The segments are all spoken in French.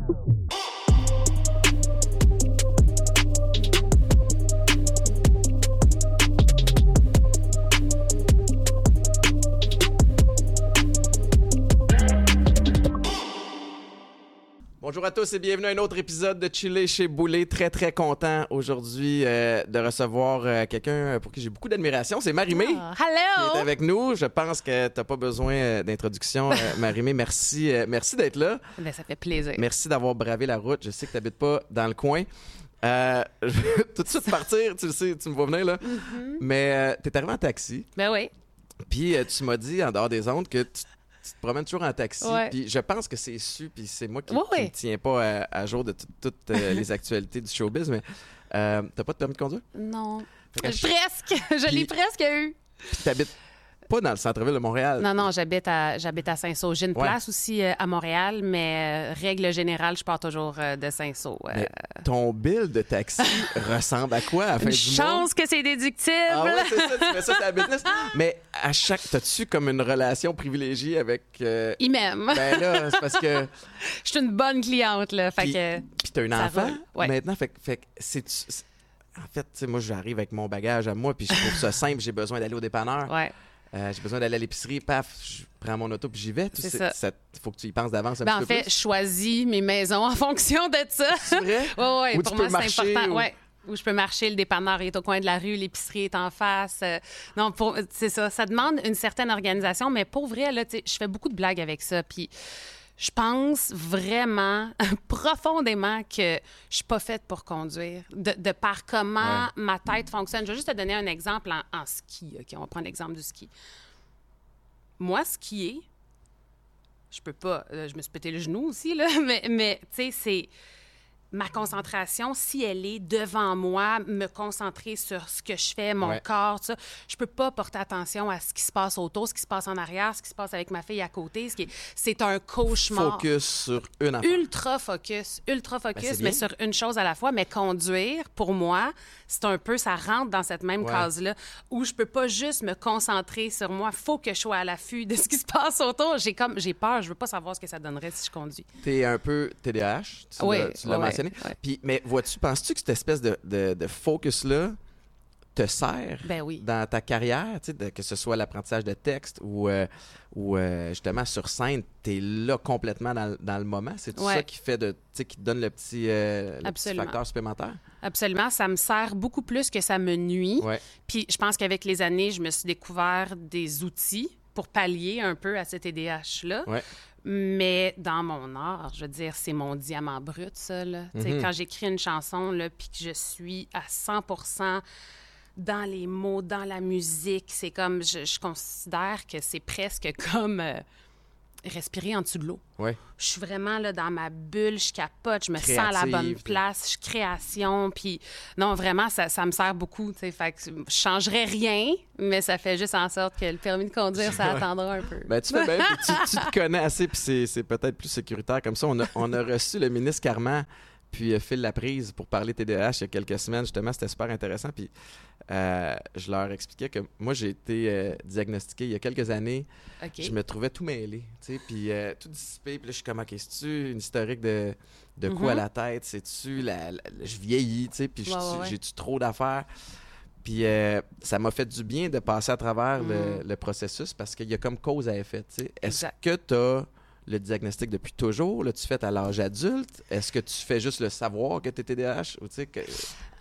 Oh. Bonjour à tous et bienvenue à un autre épisode de Chiller chez Boulet. Très très content aujourd'hui euh, de recevoir euh, quelqu'un pour qui j'ai beaucoup d'admiration. C'est Marimé Ah, qui hello! est avec nous. Je pense que t'as pas besoin euh, d'introduction, euh, Marimé. Merci, euh, merci d'être là. Ben, ça fait plaisir. Merci d'avoir bravé la route. Je sais que t'habites pas dans le coin. Euh, je vais tout de suite partir, tu le sais, tu me vois venir là. Mm-hmm. Mais euh, t'es arrivé en taxi, Ben oui. puis euh, tu m'as dit en dehors des ondes que tu, tu te promènes toujours en taxi. Ouais. Puis je pense que c'est su, puis c'est moi qui, Ouais, qui ouais. me tiens pas à, à jour de tout- toutes euh, les actualités du showbiz, mais euh, t'as pas de permis de conduire? Non. Presque. Je l'ai presque eu. Puis t'habites pas dans le centre-ville de Montréal. Non, non, j'habite à, j'habite à Saint-Saul. J'ai une Ouais. place aussi euh, à Montréal, mais euh, règle générale, je pars toujours euh, de Saint-Saul. Ton bill de taxi ressemble à quoi à la fin une du mois? chance que c'est déductible. Ah ouais, c'est ça, tu mets ça business. Mais à chaque. T'as-tu comme une relation privilégiée avec. Il m'aime. Ben là, c'est parce que. Je suis une bonne cliente, là. Fait Puis- que... Puis t'as un enfant ouais. maintenant. Fait, que- fait c'est. En fait, moi, j'arrive avec mon bagage à moi, puis je trouve ça simple. J'ai besoin d'aller au dépanneur. Ouais. Euh, j'ai besoin d'aller à l'épicerie. Paf, je prends mon auto, puis j'y vais. Tu sais, ça. faut que tu y penses d'avance un Ben, petit en peu fait, plus. je choisis mes maisons en fonction de ça. C'est vrai? Ouais, ouais, pour moi, c'est important. ou- Ouais. Où je peux marcher, le dépanneur est au coin de la rue, l'épicerie est en face. Euh, non, c'est ça. Ça demande une certaine organisation, mais pour vrai, là, tu sais, je fais beaucoup de blagues avec ça. Puis je pense vraiment, profondément, que je suis pas faite pour conduire. De, de par comment Ouais. ma tête fonctionne. Je vais juste te donner un exemple en, en ski. OK, on va prendre l'exemple du ski. Moi, skier, je peux pas. euh, je me suis pété le genou aussi, là, mais, mais tu sais, c'est ma concentration, si elle est devant moi, me concentrer sur ce que je fais, mon Ouais. corps, ça, je peux pas porter attention à ce qui se passe autour, ce qui se passe en arrière, ce qui se passe avec ma fille à côté. ce C'est un cauchemar. Focus sur une affaire. Ultra focus, ultra focus, Ben, c'est mais sur une chose à la fois. Mais conduire, pour moi, c'est un peu, ça rentre dans cette même Ouais. case-là, où je peux pas juste me concentrer sur moi. Faut que je sois à l'affût de ce qui se passe autour. J'ai comme, j'ai peur. Je veux pas savoir ce que ça donnerait si je conduis. T'es un peu TDAH, tu Oui, l'as, tu l'as ouais, mentionné. ouais. Puis, mais vois-tu, penses-tu que cette espèce de, de, de focus-là te sert Ben oui. dans ta carrière, tu de- que ce soit l'apprentissage de texte ou, euh, ou euh, justement sur scène, t'es là complètement dans, le- dans le moment? C'est tout Ouais. ça qui fait de, tu sais, qui te donne le petit, euh, le petit Absolument. facteur supplémentaire? Absolument, ça me sert beaucoup plus que ça me nuit. Ouais. Puis je pense qu'avec les années, je me suis découvert des outils pour pallier un peu à cet TDAH-là. Ouais. Mais dans mon art, je veux dire, c'est mon diamant brut, ça. Là. Mhm. Quand j'écris une chanson, puis que je suis à 100% dans les mots, dans la musique, c'est comme, je, je considère que c'est presque comme euh, respirer en dessous de l'eau. Ouais. Je suis vraiment là dans ma bulle, je capote, je me sens à la bonne place, je création, puis non, vraiment, ça, ça me sert beaucoup, tu sais, fait que je changerais rien, mais ça fait juste en sorte que le permis de conduire, ça attendra un peu. Ben, tu fais bien, tu, tu te connais assez, puis c'est, c'est peut-être plus sécuritaire comme ça. On a, on a reçu le ministre Carman, puis euh, Phil Laprise pour parler TDAH il y a quelques semaines. Justement, c'était super intéressant. Puis euh, je leur expliquais que moi, j'ai été euh, diagnostiqué il y a quelques années. Je me trouvais tout mêlé, tu sais, puis euh, tout dissipé. Puis là, je suis comme, OK, c'est-tu une historique de, de coups Mhm. à la tête? C'est-tu la, la- je vieillis, tu sais, puis Ouais, ouais. j'ai-tu trop d'affaires? Puis euh, ça m'a fait du bien de passer à travers le, Mhm. le processus parce qu'il y a comme cause à effet. tu sais. Est-ce que tu as le diagnostic depuis toujours? Là, tu fais à l'âge adulte? Est-ce que tu fais juste le savoir que tu es TDAH? Ou, que...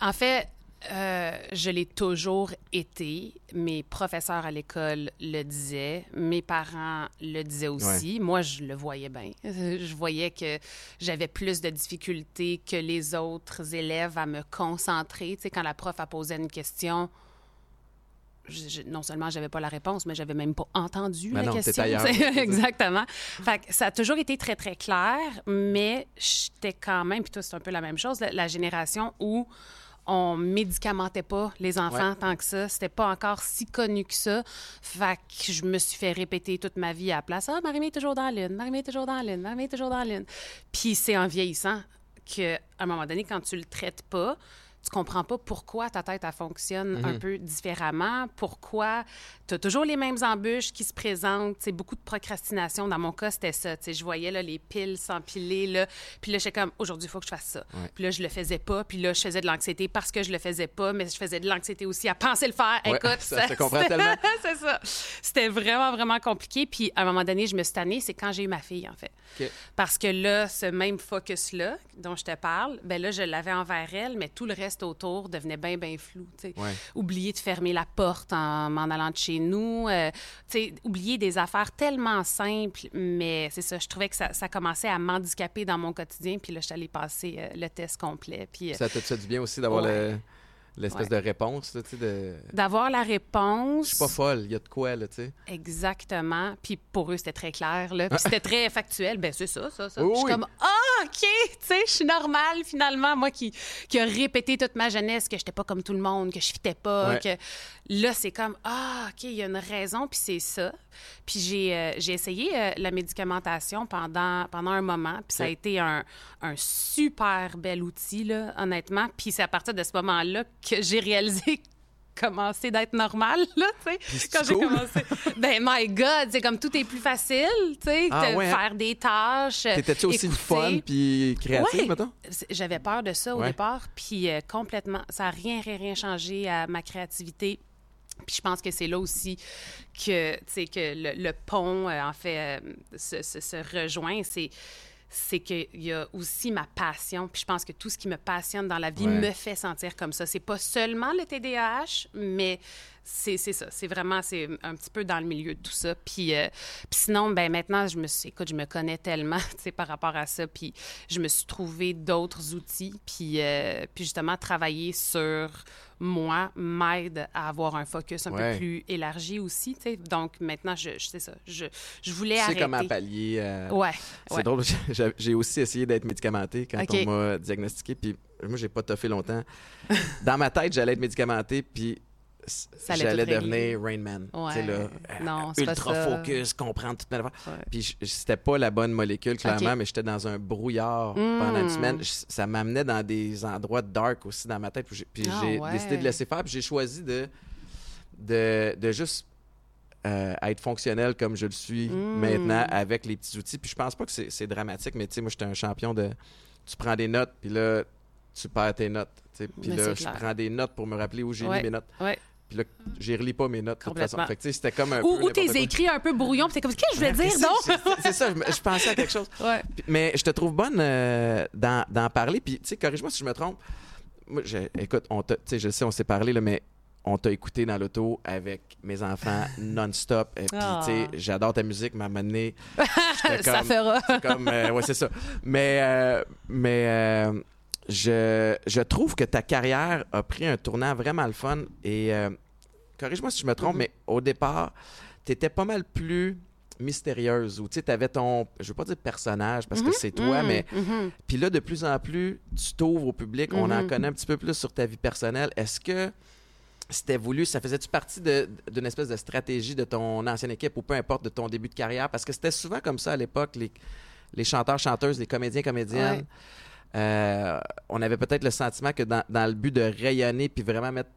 En fait, euh, je l'ai toujours été. Mes professeurs à l'école le disaient. Mes parents le disaient aussi. Moi, je le voyais bien. Je voyais que j'avais plus de difficultés que les autres élèves à me concentrer. Tu sais, quand la prof a posé une question, je- non seulement j'avais pas la réponse, mais j'avais même pas entendu Ben la non, question. Exactement. Fait que ça a toujours été très, très clair, mais j'étais quand même, puis toi, c'est un peu la même chose, la, la génération où on médicamentait pas les enfants Ouais. tant que ça. C'était pas encore si connu que ça. Fait que je me suis fait répéter toute ma vie à la place. Ah, Marie-Mé est toujours dans la lune, Marie-Mé est toujours dans la lune, Marie-Mé est toujours dans la lune. Puis c'est en vieillissant qu'à un moment donné, quand tu le traites pas, tu comprends pas pourquoi ta tête, elle fonctionne un Mhm. peu différemment, pourquoi tu as toujours les mêmes embûches qui se présentent. C'est beaucoup de procrastination. Dans mon cas, c'était ça. Je voyais là, les piles s'empiler. Là. Puis là, j'étais comme, aujourd'hui, il faut que je fasse ça. Ouais. Puis là, je le faisais pas. Puis là, je faisais de l'anxiété parce que je le faisais pas, mais je faisais de l'anxiété aussi à penser le faire. Ouais, Écoute, ça se comprend tellement. c'est ça. C'était vraiment, vraiment compliqué. Puis à un moment donné, je me suis tannée. C'est quand j'ai eu ma fille, en fait. Parce que là, ce même focus-là dont je te parle, ben là, je l'avais envers elle, mais tout le reste autour devenait bien, bien flou. Ouais. Oublier de fermer la porte en m'en allant de chez nous. euh, oublier des affaires tellement simples, mais c'est ça, je trouvais que ça, ça commençait à m'handicaper dans mon quotidien. Puis là, je suis allée passer euh, le test complet. Puis euh, Ça te fait du bien aussi d'avoir Ouais. le- l'espèce Ouais. de réponse, là, tu sais, de... d'avoir la réponse. Je suis pas folle, il y a de quoi, là, tu sais. Exactement. Puis pour eux, c'était très clair. Là. Puis c'était très factuel. Ben c'est ça, ça, ça. Oui, je suis oui. comme, ah, OK, tu sais, je suis normale finalement. Moi qui, qui a répété toute ma jeunesse que j'étais pas comme tout le monde, que je fitais pas. Ouais. Que... Là, c'est comme, ah, OK, il y a une raison, puis c'est ça. Puis j'ai euh, j'ai essayé euh, la médicamentation pendant, pendant un moment. Puis ça a été un, un super bel outil, là, honnêtement. Puis c'est à partir de ce moment-là que j'ai réalisé commencer d'être normal, là, tu sais. Quand j'ai cool. commencé. Ben, my God, c'est comme tout est plus facile, tu sais, Ah de ouais, hein? faire des tâches. T'étais-tu aussi fun puis créatif, Ouais. mettons? C'est- J'avais peur de ça au Ouais. départ, puis euh, complètement, ça n'a rien, rien, rien changé à ma créativité. Puis je pense que c'est là aussi que, tu sais, que le, le pont, euh, en fait, euh, se, se- se rejoint. C'est c'est qu'il y a aussi ma passion. Puis je pense que tout ce qui me passionne dans la vie Ouais. me fait sentir comme ça. C'est pas seulement le TDAH, mais c'est ça. C'est vraiment, c'est un petit peu dans le milieu de tout ça. Puis, euh, puis sinon, ben maintenant, je me suis, écoute, je me connais tellement, par rapport à ça. Puis je me suis trouvé d'autres outils. Puis, euh, puis justement, travailler sur moi m'aide à avoir un focus un Ouais. peu plus élargi aussi, tu sais. Donc maintenant, je, je sais ça. Je, je voulais Tu sais arrêter. comment pallier... euh, Ouais. C'est ouais. drôle, j'ai- aussi essayé d'être médicamenté quand on m'a diagnostiqué, puis moi, j'ai pas toffé longtemps. Dans ma tête, j'allais être médicamenté, puis j'allais devenir Rain Man. Ouais. Là, Non, euh, pas ultra focus, comprendre toute ma affaire. Ouais. Puis c'était pas la bonne molécule, clairement, mais j'étais dans un brouillard Mm. pendant une semaine. Je- Ça m'amenait dans des endroits dark aussi dans ma tête. Puis j'ai, Ah, j'ai décidé de laisser faire. Puis j'ai choisi de, de, de juste euh, être fonctionnel comme je le suis Mm. maintenant avec les petits outils. Puis je pense pas que c'est, dramatique, mais tu sais, moi, j'étais un champion de. Tu prends des notes, puis là, tu perds tes notes. Puis là, je prends des notes pour me rappeler où j'ai Ouais. mis mes notes. Ouais. Puis là, j'ai relis pas mes notes de toute façon. Fait que c'était comme un Ou, peu. ou n'importe tes quoi. écrits un peu brouillons, puis c'est comme, qu'est-ce que je voulais dire, donc? c'est- ça, je, je pensais à quelque chose. Ouais. Puis- Mais je te trouve bonne euh, d'en parler. Puis, tu sais, corrige-moi si je me trompe. Moi, je- écoute, on sais, je sais, on s'est parlé, là, mais on t'a écouté dans l'auto avec mes enfants non-stop. Et puis, Ah. tu sais, j'adore ta musique, donné, j'étais Ça fera. comme, euh, ouais, c'est ça. Mais, euh, mais euh, je, je trouve que ta carrière a pris un tournant vraiment le fun. Et euh, corrige-moi si je me trompe, Mhm. mais au départ, tu étais pas mal plus mystérieuse ou tu avais ton, je veux pas dire personnage parce que c'est toi, Mhm, mais puis là, de plus en plus, tu t'ouvres au public, on en connaît un petit peu plus sur ta vie personnelle. Est-ce que c'était voulu, ça faisait-tu partie d'une espèce de stratégie de ton ancienne équipe ou peu importe de ton début de carrière? Parce que c'était souvent comme ça à l'époque, les, les chanteurs, chanteuses, les comédiens, comédiennes. Ouais. Euh, on avait peut-être le sentiment que dans, dans le but de rayonner puis vraiment mettre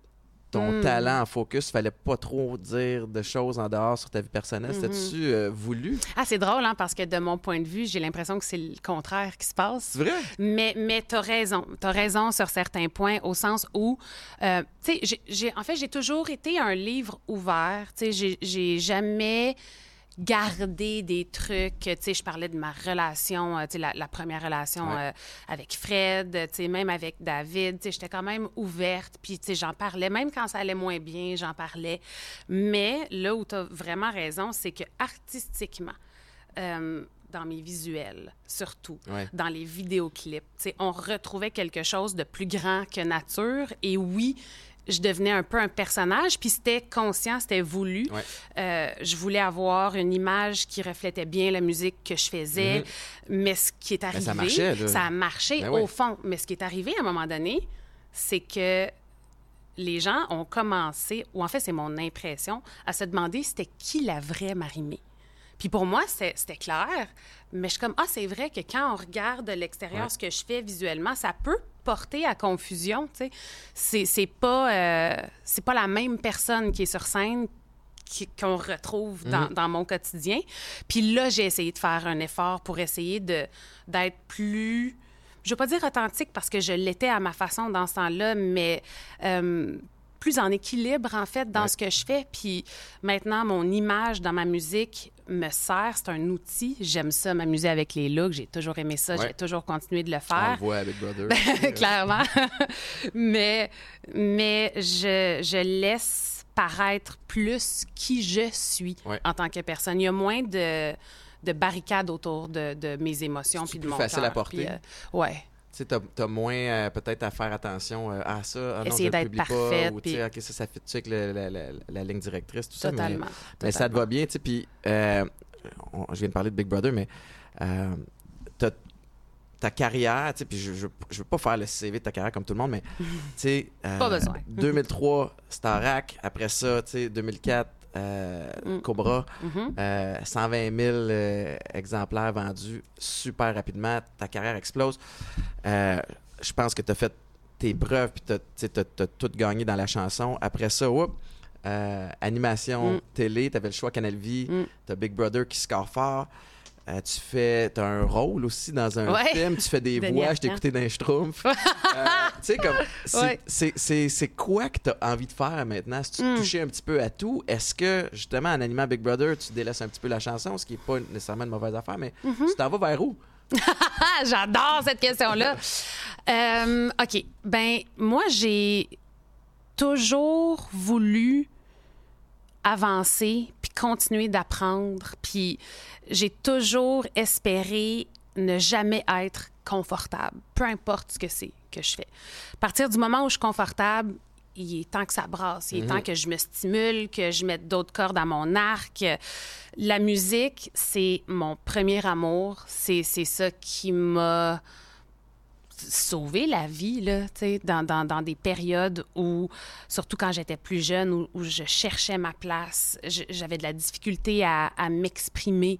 ton Mm. talent en focus, fallait pas trop dire de choses en dehors sur ta vie personnelle. Mhm. C'était-tu euh, voulu? Ah, c'est drôle, hein, parce que de mon point de vue, j'ai l'impression que c'est le contraire qui se passe. C'est vrai? Mais, mais tu as raison. Tu as raison sur certains points, au sens où, euh, tu sais, en fait, j'ai toujours été un livre ouvert. Tu sais, j'ai- j'ai jamais gardé des trucs. Tu sais, je parlais de ma relation, euh, tu sais, la, la première relation Ouais. euh, avec Fred, tu sais, même avec David. Tu sais, j'étais quand même ouverte. Puis, tu sais, j'en parlais. Même quand ça allait moins bien, j'en parlais. Mais là où tu as vraiment raison, c'est que artistiquement, euh, dans mes visuels, surtout, Ouais. dans les vidéoclips. Tu sais, on retrouvait quelque chose de plus grand que nature. Et oui, je devenais un peu un personnage, puis c'était conscient, c'était voulu. Ouais. Euh, je voulais avoir une image qui reflétait bien la musique que je faisais, mais ce qui est arrivé, Mhm. ça marchait, là. ça a marché Ben au ouais. fond. Mais ce qui est arrivé à un moment donné, c'est que les gens ont commencé, ou en fait, c'est mon impression, à se demander c'était qui la vraie Marimé. Puis pour moi, c'était clair, mais je suis comme, ah, c'est vrai que quand on regarde de l'extérieur Ouais. ce que je fais visuellement, ça peut porter à confusion. C'est c'est pas, euh, c'est pas la même personne qui est sur scène qu'on retrouve dans, Mhm. dans mon quotidien. Puis là, j'ai essayé de faire un effort pour essayer de d'être plus, je veux pas dire authentique parce que je l'étais à ma façon dans ce temps-là, mais euh, plus en équilibre en fait dans Ouais. ce que je fais. Puis maintenant, mon image dans ma musique me sert, c'est un outil. J'aime ça, m'amuser avec les looks. J'ai toujours aimé ça. Ouais. J'ai toujours continué de le On faire. le voit avec Brother. Clairement. mais mais je, je laisse paraître plus qui je suis Ouais. en tant que personne. Il y a moins de, de barricades autour de, de mes émotions C'est puis de mon facile à porter? Euh, ouais. Tu sais, t'as, moins euh, peut-être à faire attention euh, à ça. Ah non, Essayer d'être publie parfaite, Pas, ou puis- OK, ça, ça fait avec la, la- la ligne directrice, tout ça. mais- Totalement. Mais ça te va bien, tu sais. Puis, euh, je viens de parler de Big Brother, mais ta carrière, tu sais, puis je, je, je veux pas faire le CV de ta carrière comme tout le monde, mais tu sais. euh, Pas besoin. 2003, Starac. Après ça, tu sais, 2004, euh, Mm. Cobra. Mhm. Euh, 120 000 euh, exemplaires vendus super rapidement. Ta carrière explose. Euh, je pense que tu as fait tes preuves puis tu as, tout gagné dans la chanson. Après ça, whoop, euh, animation, Mm. télé, tu avais le choix Canal Vie, Mm. tu as Big Brother qui score fort. Euh, tu fais as un rôle aussi dans un Ouais. film, tu fais des voix, je Arcand. t'ai écouté dans les Schtroumpfs. Euh, tu sais, comme, c'est Ouais. quoi que tu as envie de faire maintenant? Si tu Mm. touchais un petit peu à tout, est-ce que, justement, en animant Big Brother, tu délaisses un petit peu la chanson, ce qui n'est pas nécessairement une mauvaise affaire, mais Mm-hmm. tu t'en vas vers où? J'adore cette question-là. Euh, OK. Ben, moi, j'ai toujours voulu avancer puis continuer d'apprendre. Puis j'ai toujours espéré ne jamais être confortable, peu importe ce que c'est que je fais. À partir du moment où je suis confortable, il est temps que ça brasse, il est temps que je me stimule, que je mette d'autres cordes à mon arc. La musique, c'est mon premier amour. C'est c'est ça qui m'a sauvé la vie, là, tu sais, dans, dans, dans des périodes où, surtout quand j'étais plus jeune, où, où je cherchais ma place, j'avais de la difficulté à, à m'exprimer.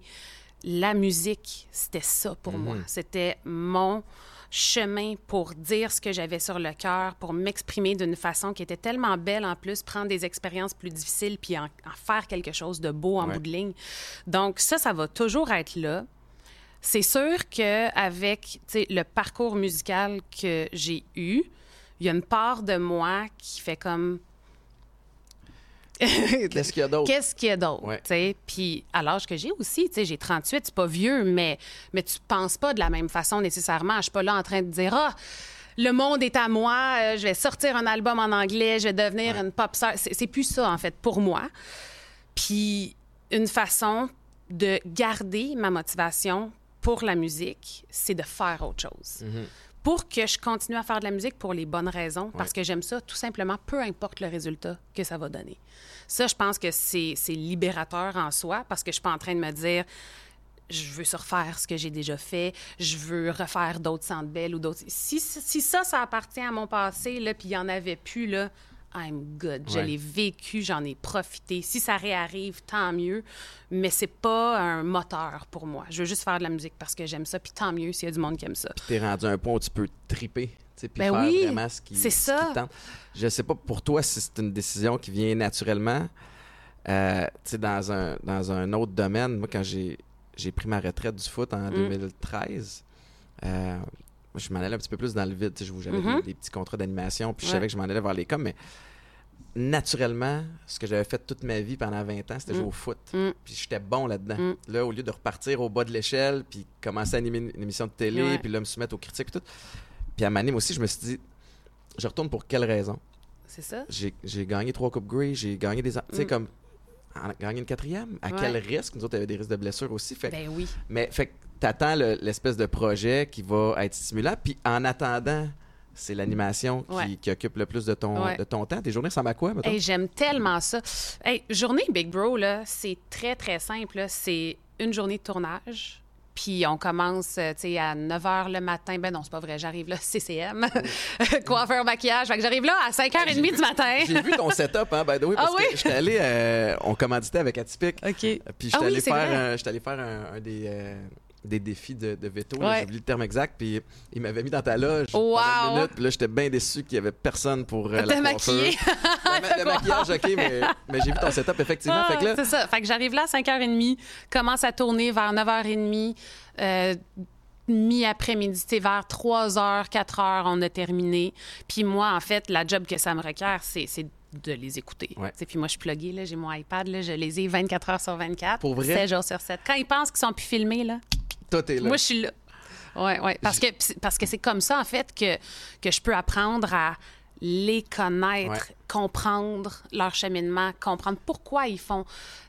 La musique, c'était ça pour moi. C'était mon chemin pour dire ce que j'avais sur le cœur, pour m'exprimer d'une façon qui était tellement belle en plus, prendre des expériences plus difficiles puis en, en faire quelque chose de beau en Ouais. bout de ligne. Donc ça, ça va toujours être là. C'est sûr qu'avec le parcours musical que j'ai eu, il y a une part de moi qui fait comme Qu'est-ce qu'il y a d'autre? Qu'est-ce qu'il y a d'autre? Ouais. Puis à l'âge que j'ai aussi, j'ai 38, c'est pas vieux, mais, mais tu penses pas de la même façon nécessairement. Je suis pas là en train de dire Ah, le monde est à moi, euh, je vais sortir un album en anglais, je vais devenir une pop star. C'est plus ça, en fait, pour moi. Puis une façon de garder ma motivation pour la musique, c'est de faire autre chose. Pour que je continue à faire de la musique pour les bonnes raisons, parce que j'aime ça tout simplement, peu importe le résultat que ça va donner. Ça, je pense que c'est libérateur en soi, parce que je suis pas en train de me dire je veux surfaire ce que j'ai déjà fait, je veux refaire d'autres centres belles ou d'autres. Si, si ça, ça appartient à mon passé, là, puis il y en avait plus, là, I'm good. Je Ouais. l'ai vécu, j'en ai profité. Si ça réarrive, tant mieux. Mais c'est pas un moteur pour moi. Je veux juste faire de la musique parce que j'aime ça, puis tant mieux s'il y a du monde qui aime ça. T'es rendu à un point où tu peux triper, puis Ben faire oui, vraiment ce qui, c'est ce qui ça. te tente. Je sais pas pour toi si c'est une décision qui vient naturellement. Euh, tu sais, dans un, dans un autre domaine, moi, quand j'ai, j'ai pris ma retraite du foot en Mm. 2013, euh, je m'en allais un petit peu plus dans le vide. J'avais des, des petits contrats d'animation, puis je Ouais. savais que je m'en allais vers les coms, mais naturellement, ce que j'avais fait toute ma vie pendant 20 ans, c'était Mm. jouer au foot. Mm. Puis j'étais bon là-dedans. Mm. Là, au lieu de repartir au bas de l'échelle, puis commencer à animer une, une émission de télé, Ouais. puis là, me soumettre aux critiques et tout. Puis à Manim aussi, je me suis dit, je retourne pour quelle raison? C'est ça? J'ai gagné trois Coupes Grey, j'ai gagné des... Tu sais, Mm. comme... En gagner une quatrième? À Ouais. quel risque? Nous autres, on avait des risques de blessure aussi. Fait, Ben oui. Mais fait t'attends le- l'espèce de projet qui va être stimulant. Puis en attendant, c'est l'animation qui, Ouais. qui occupe le plus de ton, Ouais. de ton temps. Tes journées ressemblent à quoi? Hey, J'aime tellement ça. Hey, journée Big Bro, là, c'est très, très simple. C'est une journée de tournage. Puis on commence euh, tu sais, à 9 h le matin. Ben non, c'est pas vrai. J'arrive là, CCM, coiffeur, maquillage. Fait que j'arrive là à 5h30 du matin. J'ai vu ton setup, hein, by the way, parce Ah oui? que j'étais allé, euh, on commanditait avec Atypique, OK. puis j'étais Ah oui, allé, allé faire un, un des, euh, des défis de, de veto. Ouais. J'ai oublié le terme exact. Puis il m'avait mis dans ta loge Wow! pendant une minute. Puis là, j'étais bien déçu qu'il n'y avait personne pour euh, la maquillée. Le, ma- le maquillage, OK, mais, mais j'ai vu ton setup, effectivement. Ah, fait que là, C'est ça. Fait que j'arrive là à 5h30, commence à tourner vers 9h30, euh, mi-après-midi, tu sais, vers 3h, 4h, on a terminé. Puis moi, en fait, la job que ça me requiert, c'est de les écouter. Ouais. Puis moi, je suis pluguée, là, j'ai mon iPad, là, je les ai 24 heures sur 24, Pour vrai? 7 jours sur 7. Quand ils pensent qu'ils sont plus filmés, là, toi, t'es là. moi, je suis là. Oui, oui. Parce que, parce que c'est comme ça, en fait, que, que je peux apprendre à les connaître, Ouais. comprendre leur cheminement, comprendre pourquoi ils font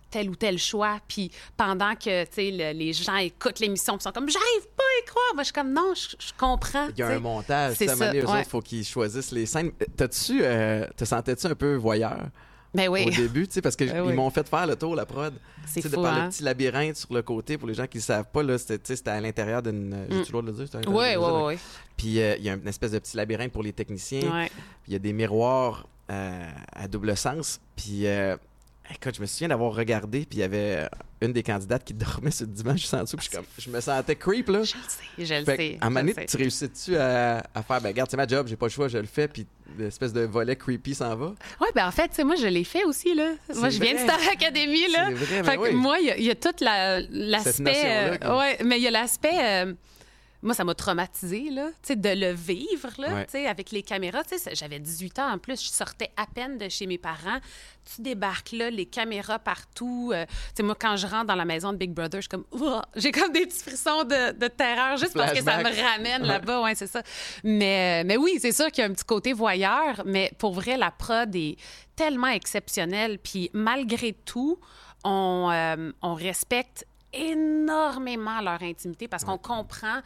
tel ou tel choix. Puis pendant que, tu sais, le- les gens écoutent l'émission, ils sont comme, j'arrive pas à y croire. Moi, je suis comme, non, je, je comprends. Il y a un montage. C'est Ça, eux ouais. autres, il faut qu'ils choisissent les scènes. T'as-tu, euh, te sentais-tu un peu voyeur? Ben oui. au début, tu sais, parce que Ben oui. m'ont fait faire le tour, la prod. C'est sais, de fou, par hein? le petit labyrinthe sur le côté, pour les gens qui ne savent pas, là, c'était, à l'intérieur d'une. le droit de le dire? Oui, oui, oui. Puis euh, il y a une espèce de petit labyrinthe pour les techniciens. Puis il y a des miroirs euh, à double sens. Puis, euh, écoute, je me souviens d'avoir regardé, puis il y avait une des candidates qui dormait sur le divan juste en dessous. Puis je, suis comme- je me sentais creep, là. Je le sais, je le Fait sais. à un moment donné, tu réussis-tu à, à faire, ben, regarde, c'est ma job, j'ai pas le choix, je le fais, puis l'espèce de volet creepy s'en va? Oui, ben en fait, tu sais, moi, je l'ai fait aussi, là. Moi, je viens de. Star Academy, là. C'est vrai, ben Fait que moi, il y a- il y, a tout la- l'aspect. euh, quoi. ouais, mais il y a l'aspect. euh, moi, ça m'a traumatisé, là, tu sais, de le vivre, là, Ouais. tu sais, avec les caméras. Tu sais, ça- j'avais 18 ans en plus, je sortais à peine de chez mes parents. Tu débarques là, les caméras partout. euh, tu sais, moi, quand je rentre dans la maison de Big Brother, je suis comme, Ouah! j'ai comme des petits frissons de, de terreur juste parce que ça me ramène là-bas, ouais, c'est ça. Mais, mais oui, c'est sûr qu'il y a un petit côté voyeur, mais pour vrai, la prod est tellement exceptionnelle. Puis malgré tout, on, euh, on respecte énormément leur intimité parce qu'on comprend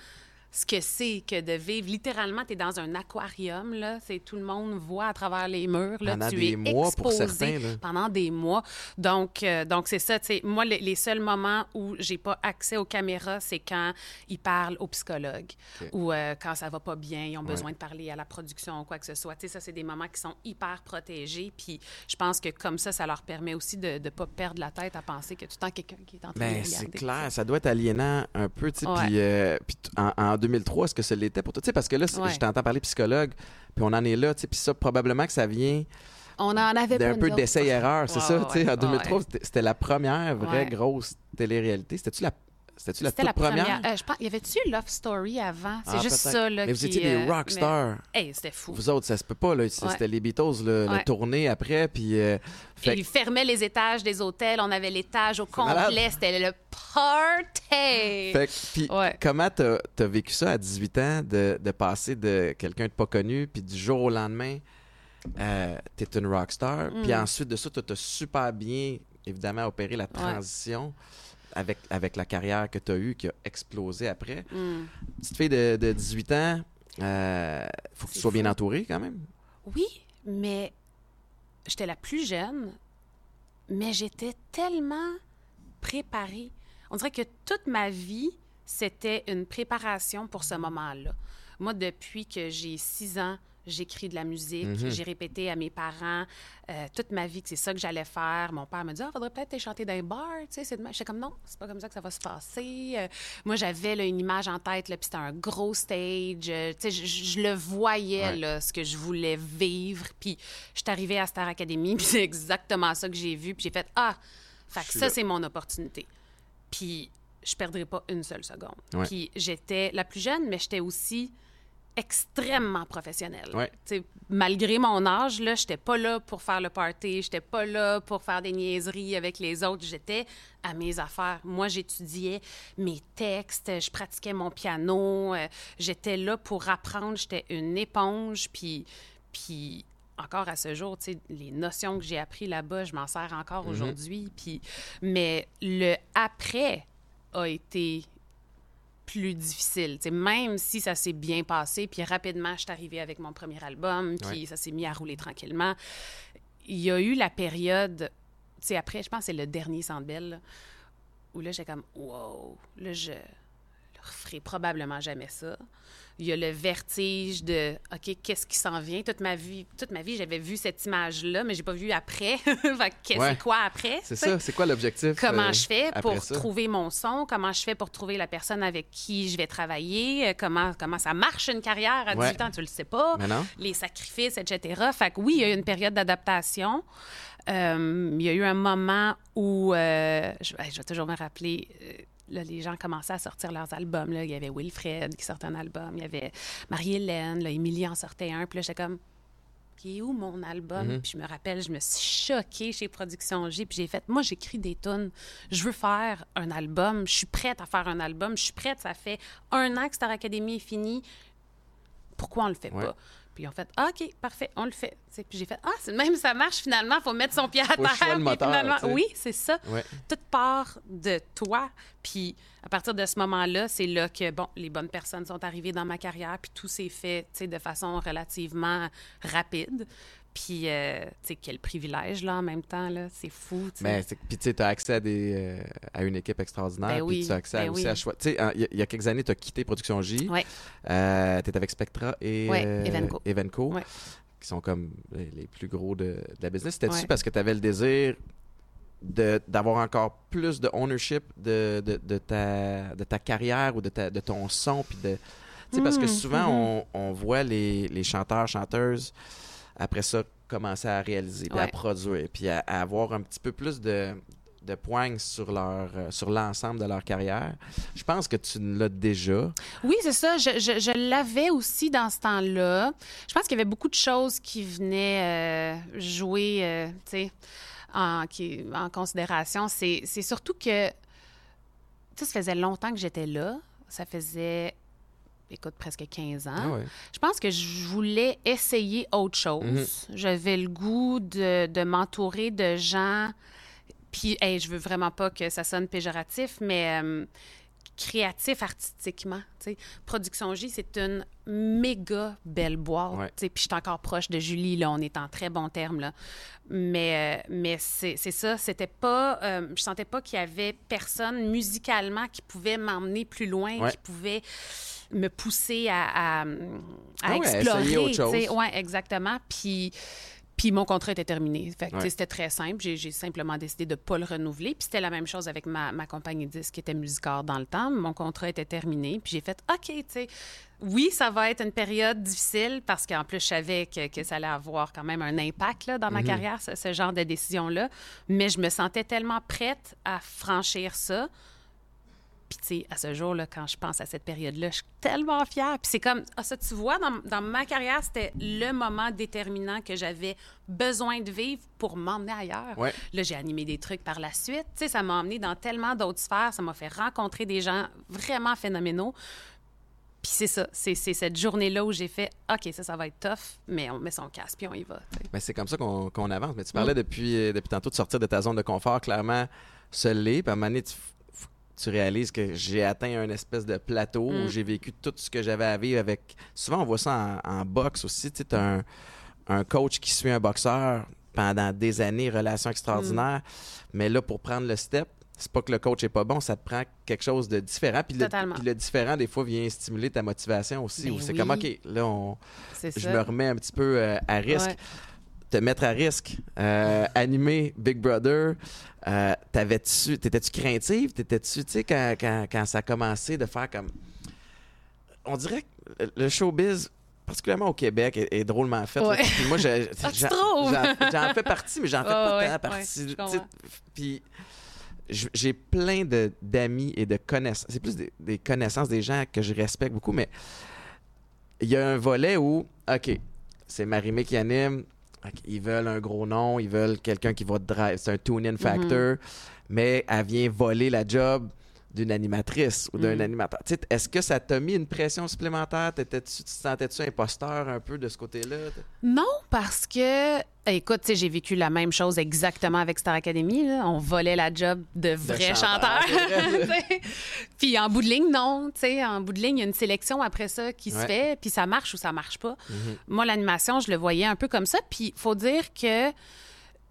ce que c'est que de vivre. Littéralement, tu es dans un aquarium, là. C'est tout le monde voit à travers les murs. Là. Pendant tu des es mois pour exposé certains, là. pendant des mois. Donc, euh, donc c'est ça. tu sais, Moi, les, les seuls moments où j'ai pas accès aux caméras, c'est quand ils parlent au psychologue ou euh, quand ça va pas bien, ils ont Ouais. besoin de parler à la production ou quoi que ce soit. Tu sais, ça, c'est des moments qui sont hyper protégés. Puis je pense que comme ça, ça leur permet aussi de ne pas perdre la tête à penser que tout le temps quelqu'un qui est en train de Ben, les c'est regarder. clair, ça doit être aliénant un peu, tu sais. Ouais. Puis, euh, en, en 2003, est-ce que ça l'était pour toi? Tu sais, parce que là, Ouais. je t'entends parler psychologue, puis on en est là, tu sais. Puis ça, probablement que ça vient On en avait nous peu d'essai-erreur, c'est Ouais, ça, ouais, tu sais. En ouais, 2003, ouais. c'était- la première vraie grosse télé-réalité. C'était-tu la, c'était-tu la C'était toute la première? première? Euh, je pense, y avait-tu Love Story avant? C'est Ah, juste ça, là. Mais vous étiez des rockstars. mais- Hey, c'était fou. Vous autres, ça se peut pas, là. C'était Ouais. c'était les Beatles, le, le Ouais. tourné après, puis... euh, fait Ils fermaient les étages des hôtels. On avait l'étage au complet. C'était le party. Fait puis Ouais. comment t'as as vécu ça à 18 ans, de, de passer de quelqu'un de pas connu, puis du jour au lendemain, euh, t'es une rockstar, puis Mm. ensuite de ça, tu as super bien, évidemment, opéré la transition avec, avec la carrière que tu as eue, qui a explosé après. Hmm. Petite fille de, de 18 ans, euh, faut que tu sois bien entourée quand même. Oui, mais j'étais la plus jeune, mais j'étais tellement préparée. On dirait que toute ma vie, c'était une préparation pour ce moment-là. Moi, depuis que j'ai six ans, j'écris de la musique. Mhm. J'ai répété à mes parents euh, toute ma vie que c'est ça que j'allais faire. Mon père me dit, ah, faudrait peut-être te chanter dans un bar. Tu sais. J'étais comme, non, c'est pas comme ça que ça va se passer. Euh, moi, j'avais une image en tête, là, puis c'était un gros stage. Euh, tu sais, je, le voyais, Ouais. là, ce que je voulais vivre. Puis je suis arrivée à Star Academy, puis c'est exactement ça que j'ai vu. Puis j'ai fait, ah, fait que ça, c'est mon opportunité. Puis je perdrai pas une seule seconde. Ouais. Puis j'étais la plus jeune, mais j'étais aussi extrêmement professionnelle. Ouais. Malgré mon âge, là, j'étais pas là pour faire le party, j'étais pas là pour faire des niaiseries avec les autres, j'étais à mes affaires. Moi, j'étudiais mes textes, je pratiquais mon piano, euh, j'étais là pour apprendre, j'étais une éponge, puis, puis encore à ce jour, les notions que j'ai appris là-bas, je m'en sers encore aujourd'hui, puis mais le après a été plus difficile. Même si ça s'est bien passé, puis rapidement, je suis arrivée avec mon premier album, puis Ouais. ça s'est mis à rouler tranquillement. Il y a eu la période, tu après, je pense que c'est le dernier Centre Bell, là, où là, j'ai comme, wow, là, je... Le referai probablement jamais ça. Il y a le vertige de OK, qu'est-ce qui s'en vient? Toute ma vie toute ma vie j'avais vu cette image là mais j'ai pas vu après. fait c'est quoi après? C'est ça, c'est quoi l'objectif Comment euh, je fais pour trouver mon son, comment je fais pour trouver la personne avec qui je vais travailler, euh, comment comment ça marche une carrière à 18 ans, tu le sais pas. Les sacrifices etc. Fait que oui, il y a eu une période d'adaptation. Euh, il y a eu un moment où je, vais toujours me rappeler les gens commençaient à sortir leurs albums. Là. Il y avait Wilfred qui sortait un album. Il y avait Marie-Hélène. Émilie en sortait un. Puis là, j'étais comme, qui est où mon album? Mm-hmm. Puis je me rappelle, je me suis choquée chez Production J. Puis j'ai fait, moi, j'écris des tunes. Je veux faire un album. Je suis prête à faire un album. Je suis prête. Ça fait un an que Star Academy est fini. Pourquoi on le fait pas? Puis ils ont fait ah, OK, parfait, on le fait. puis j'ai fait Ah, même ça marche finalement, il faut mettre son pied à terre. oui, c'est ça. Toute part de toi. Puis à partir de ce moment-là, c'est là que bon, les bonnes personnes sont arrivées dans ma carrière, puis tout s'est fait de façon relativement rapide. Puis, euh, tu sais, quel privilège, là, en même temps, là. C'est fou, Mais, puis, tu sais, tu as accès à, des, euh, à une équipe extraordinaire. Ben puis, tu as accès ben aussi à choix. Tu sais, il y, a quelques années, tu as quitté Production J. Oui. Euh, tu es avec Spectra et Evenco. Evenco qui sont comme les, plus gros de, la business. C'était-tu parce que tu avais le désir d'avoir encore plus de ownership de, de, de, ta, de ta carrière ou de, ta, de ton son? Puis de, sais, parce que mmh, souvent, mmh. on, on, voit les, les chanteurs, chanteuses après ça, commencer à réaliser, puis à produire, puis à, avoir un petit peu plus de, de poigne sur leur euh, sur l'ensemble de leur carrière. Je pense que tu l'as déjà. Oui, c'est ça. Je, je, l'avais aussi dans ce temps-là. Je pense qu'il y avait beaucoup de choses qui venaient euh, jouer, euh, tu sais, en, qui, en considération. C'est surtout que, tu sais, ça faisait longtemps que j'étais là. Ça faisait écoute, presque 15 ans. Ah je pense que je voulais essayer autre chose. Mhm. J'avais le goût de, de m'entourer de gens. Puis, hey, je veux vraiment pas que ça sonne péjoratif, mais euh, créatif artistiquement. sais. Production J, c'est une méga belle boîte. Puis je suis encore proche de Julie, là, on est en très bons termes. Là. Mais, euh, mais c'est ça, c'était pas. Euh, je sentais pas qu'il y avait personne musicalement qui pouvait m'emmener plus loin, qui pouvait me pousser à, à, ah explorer. Oui, exactement. Puis. Puis mon contrat était terminé. Fait C'était très simple. J'ai simplement décidé de ne pas le renouveler. Puis c'était la même chose avec ma, ma compagnie disque qui était Musicor dans le temps. Mon contrat était terminé. Puis j'ai fait OK, tu sais, oui, ça va être une période difficile parce qu'en plus, je savais que, que, ça allait avoir quand même un impact là, dans ma mm-hmm. carrière, ce, ce genre de décision-là. Mais je me sentais tellement prête à franchir ça puis, tu sais, à ce jour-là, quand je pense à cette période-là, je suis tellement fière. Puis c'est comme, ah, ça, tu vois, dans, dans ma carrière, c'était le moment déterminant que j'avais besoin de vivre pour m'emmener ailleurs. Là, j'ai animé des trucs par la suite. Tu sais, ça m'a emmené dans tellement d'autres sphères. Ça m'a fait rencontrer des gens vraiment phénoménaux. Puis c'est ça, c'est cette journée-là où j'ai fait OK, ça, ça va être tough, mais on met son casque puis on y va. Mais c'est comme ça qu'on avance. Mais tu parlais mm. depuis, euh, depuis tantôt de sortir de ta zone de confort, clairement, seul Puis à un moment donné, tu tu réalises que j'ai atteint un espèce de plateau où mm. j'ai vécu tout ce que j'avais à vivre avec. Souvent, on voit ça en, boxe aussi. Tu sais, un, un coach qui suit un boxeur pendant des années, relation extraordinaire. Mm. Mais là, pour prendre le step, c'est pas que le coach est pas bon, ça te prend quelque chose de différent. Puis le, différent, des fois, vient stimuler ta motivation aussi. Ben c'est comme, OK, là, on, je me remets un petit peu euh, à risque te mettre à risque, euh, animer Big Brother, euh, t'avais-tu, t'étais-tu craintive? T'étais-tu, tu sais, quand, quand, quand, ça a commencé de faire comme. On dirait que le showbiz, particulièrement au Québec, est, drôlement fait. Puis moi, ah, j'en, fais partie, mais j'en fais pas tant partie. puis j'ai plein de, d'amis et de connaissances. C'est plus des, des, connaissances des gens que je respecte beaucoup, mais il y a un volet où, OK, c'est Marie-Mé qui anime, ils veulent un gros nom, ils veulent quelqu'un qui va drive. C'est un tune-in factor, mhm. mais elle vient voler la job d'une animatrice ou d'un mm. animateur. Est-ce que ça t'a mis une pression supplémentaire? tu te sentais-tu imposteur un peu de ce côté-là? Non, parce que, écoute, j'ai vécu la même chose exactement avec Star Academy. On volait la job de vrais chanteurs. puis en bout de ligne, non. en bout de ligne, il y a une sélection après ça qui se fait, puis ça marche ou ça marche pas. Mm-hmm. Moi, l'animation, je le voyais un peu comme ça. Puis il faut dire que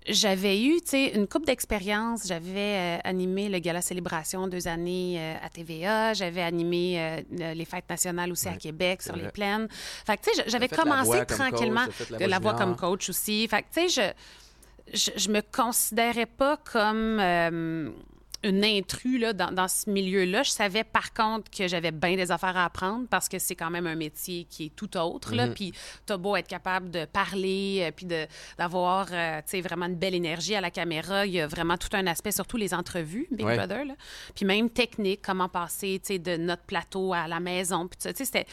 j'avais eu, tu sais, une coupe d'expérience. J'avais euh, animé le Gala Célébration deux années euh, à TVA. J'avais animé euh, les fêtes nationales aussi à Québec, sur les plaines. Fait que, tu sais, j'avais commencé tranquillement. la, la voix comme coach aussi. Fait que, tu sais, je, je, je, me considérais pas comme une intrus là, dans, dans, ce milieu-là. Je savais par contre que j'avais bien des affaires à apprendre parce que c'est quand même un métier qui est tout autre. là. Mhm. Puis t'as beau être capable de parler, euh, puis d'avoir euh, vraiment une belle énergie à la caméra. Il y a vraiment tout un aspect, surtout les entrevues, Big Ouais. Brother. Là. Puis même technique, comment passer de notre plateau à la maison. C'était,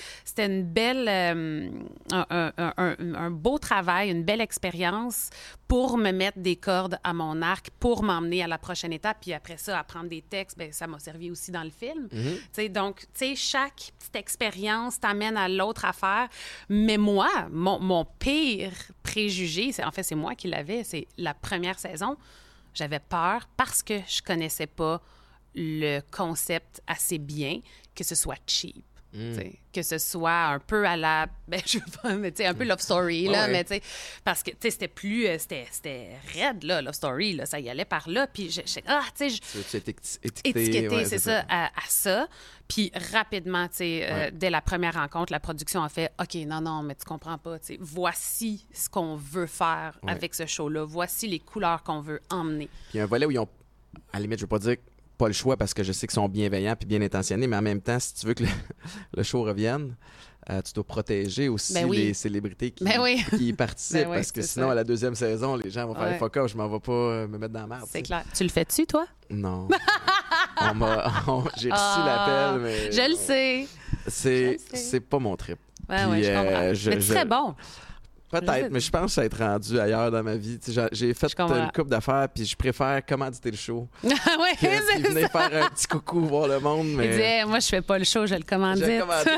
une belle, euh, un, un- un- un- un beau travail, une belle expérience pour me mettre des cordes à mon arc, pour m'emmener à la prochaine étape. Puis après ça, apprendre des textes, ben ça m'a servi aussi dans le film. Mhm. Sais, donc, chaque petite expérience t'amène à l'autre affaire. Mais moi, mon, mon pire préjugé, c'est, en fait, c'est moi qui l'avais, c'est la première saison. J'avais peur parce que je connaissais pas le concept assez bien, que ce soit cheap. Mm. Que ce soit un peu à la. Ben, je veux pas, mais un peu Love Story, là, Ouais, mais tu sais, parce que, c'était plus. euh, C'était, raide, là, Love Story, là, ça y allait par là. Puis, je, je- ah, tu sais, étiqueté. ouais, c'est ça, à, à ça. Puis rapidement, tu sais, euh, dès la première rencontre, la production a fait OK, non, non, mais tu comprends pas. tu sais, Voici ce qu'on veut faire avec ce show-là. Voici les couleurs qu'on veut emmener. Puis il y a un volet où ils ont, à la limite, je veux pas dire pas le choix parce que je sais qu'ils sont bienveillants puis bien intentionnés, mais en même temps, si tu veux que le, le show revienne, euh, tu dois protéger aussi Ben oui. les célébrités qui, Ben oui. qui y participent Ben oui, parce que sinon, ça. à la deuxième saison, les gens vont faire Ouais. fuck off, je m'en vais pas euh, me mettre dans la merde. C'est clair. Tu le fais-tu, toi? Non. J'ai reçu Ah, l'appel, mais. Je le sais. C'est, pas mon trip. Ouais, Puis, ouais, je euh, je- mais je- très bon. Peut-être, mais je pense être rendu ailleurs dans ma vie. J'ai fait comprends. une coupe d'affaires, puis je préfère commanditer le show. Ah ouais, c'est venaient ça. faire un petit coucou, voir le monde, mais... Il disait, moi, je fais pas le show, je le commandite.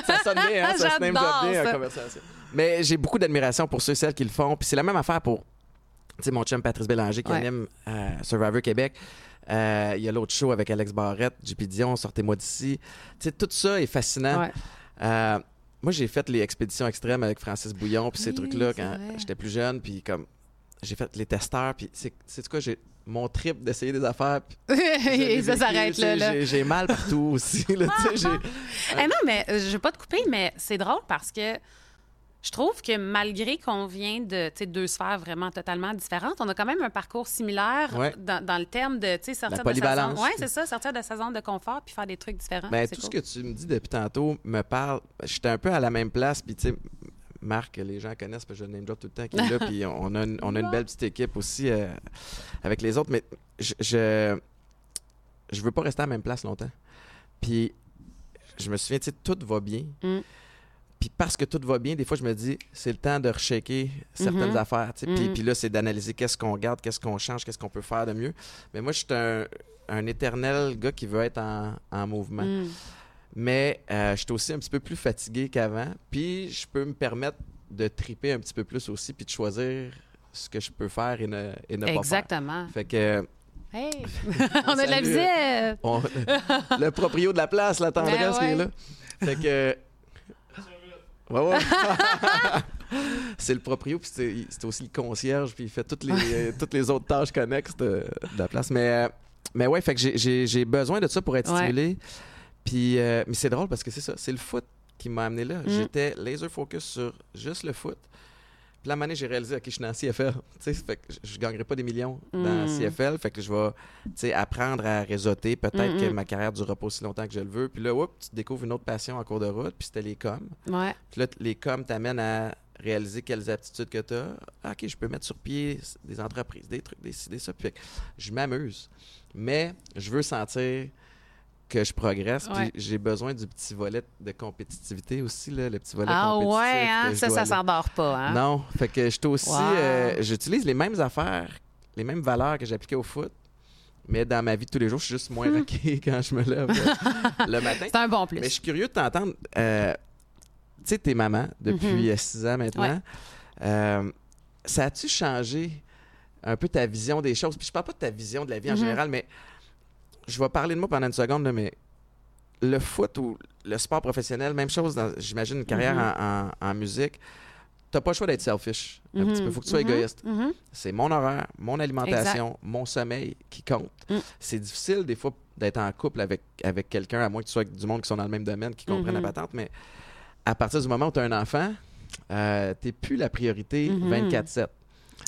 Ça sonne bien, hein? ça se bien en conversation. Mais j'ai beaucoup d'admiration pour ceux et celles qui le font. Puis c'est la même affaire pour tu sais, mon chum Patrice Bélanger qui Ouais. anime euh, Survivor Québec. Euh, Il y a l'autre show avec Alex Barrette, JP Dion, Sortez-moi d'ici. Tu sais, tout ça est fascinant. Ouais. Euh, moi, j'ai fait les expéditions extrêmes avec Francis Bouillon, puis ces trucs-là quand j'étais plus jeune, puis comme j'ai fait les testeurs, puis c'est c'est quoi, j'ai mon trip d'essayer des affaires. Et ça s'arrête là. j'ai- là. j'ai- mal partout aussi. Là, tu sais, j'ai- Eh non, mais euh, je vais pas te couper, mais c'est drôle parce que je trouve que malgré qu'on vient de deux sphères vraiment totalement différentes, on a quand même un parcours similaire Ouais. dans, dans le terme de sortir de sa polyvalence. zone. Ouais, c'est ça, sortir de sa zone de confort puis faire des trucs différents. Ben, tout cool. ce que tu me dis depuis tantôt me parle. J'étais un peu à la même place, puis tu sais, Marc, les gens connaissent, parce que je le name drop tout le temps, qui est là, puis on a, une, on a une belle petite équipe aussi euh, avec les autres, mais je, je je veux pas rester à la même place longtemps. Puis je me souviens, tu sais, tout va bien. Mm. Puis parce que tout va bien, des fois, je me dis, c'est le temps de reshaker certaines Mhm. affaires. Puis, Mhm. puis là, c'est d'analyser qu'est-ce qu'on garde, qu'est-ce qu'on change, qu'est-ce qu'on peut faire de mieux. Mais moi, je suis un, un éternel gars qui veut être en, en mouvement. Mm. Mais euh, je suis aussi un petit peu plus fatigué qu'avant. Puis je peux me permettre de triper un petit peu plus aussi, puis de choisir ce que je peux faire et ne, et ne pas Exactement. faire. Fait que Hey! on a de la salue, visite! on- le proprio de la place, la tendresse Ben qui est là. Fait que. Ouais, ouais. c'est le proprio, puis c'est aussi le concierge, puis il fait toutes les, toutes les autres tâches connexes de, de la place. Mais, euh, mais ouais, fait que j'ai- besoin de ça pour être stimulé. Puis, euh, mais c'est drôle parce que c'est ça, c'est le foot qui m'a amené là. Mm. J'étais laser focus sur juste le foot. Puis la année, j'ai réalisé, OK, je suis dans la CFL. Tu sais, fait que je- je gagnerai pas des millions dans la Mm. CFL. Fait que je vais, tu sais, apprendre à réseauter. Peut-être Mm, que mm. ma carrière durera pas aussi longtemps que je le veux. Puis là, oups, tu découvres une autre passion en cours de route. Puis c'était les coms. Ouais. Puis là, les coms t'amènent à réaliser quelles aptitudes que tu as. Ah, OK, je peux mettre sur pied des entreprises, des trucs, des des ça. Puis je m'amuse. Mais je veux sentir que je progresse. Ouais. Puis j'ai besoin du petit volet de compétitivité aussi, là, le petit volet Ah compétitif. ouais, hein? je Ça, ça s'endort pas, hein? non, fait que j'étais aussi. Wow. euh, J'utilise les mêmes affaires, les mêmes valeurs que j'appliquais au foot, mais dans ma vie de tous les jours, je suis juste moins Hmm. raqué quand je me lève euh, le matin. C'est un bon plus. Mais je suis curieux de t'entendre. euh, tu sais, t'es maman depuis Mhm. euh, six ans maintenant. Ouais. Ça a-tu changé un peu ta vision des choses? Puis je parle pas de ta vision de la vie en Mhm. général, mais je vais parler de moi pendant une seconde, là, mais le foot ou le sport professionnel, même chose, dans, j'imagine, une carrière Mhm. en, en- en musique. t'as pas le choix d'être selfish. Un petit peu. Faut que tu sois Mhm. égoïste. Mhm. C'est mon horaire, mon alimentation, mon sommeil qui compte. Mm. C'est difficile des fois d'être en couple avec, avec quelqu'un, à moins que tu sois avec du monde qui sont dans le même domaine, qui comprennent la patente, mais à partir du moment où tu as un enfant, euh, t'es plus la priorité Mhm. 24-7.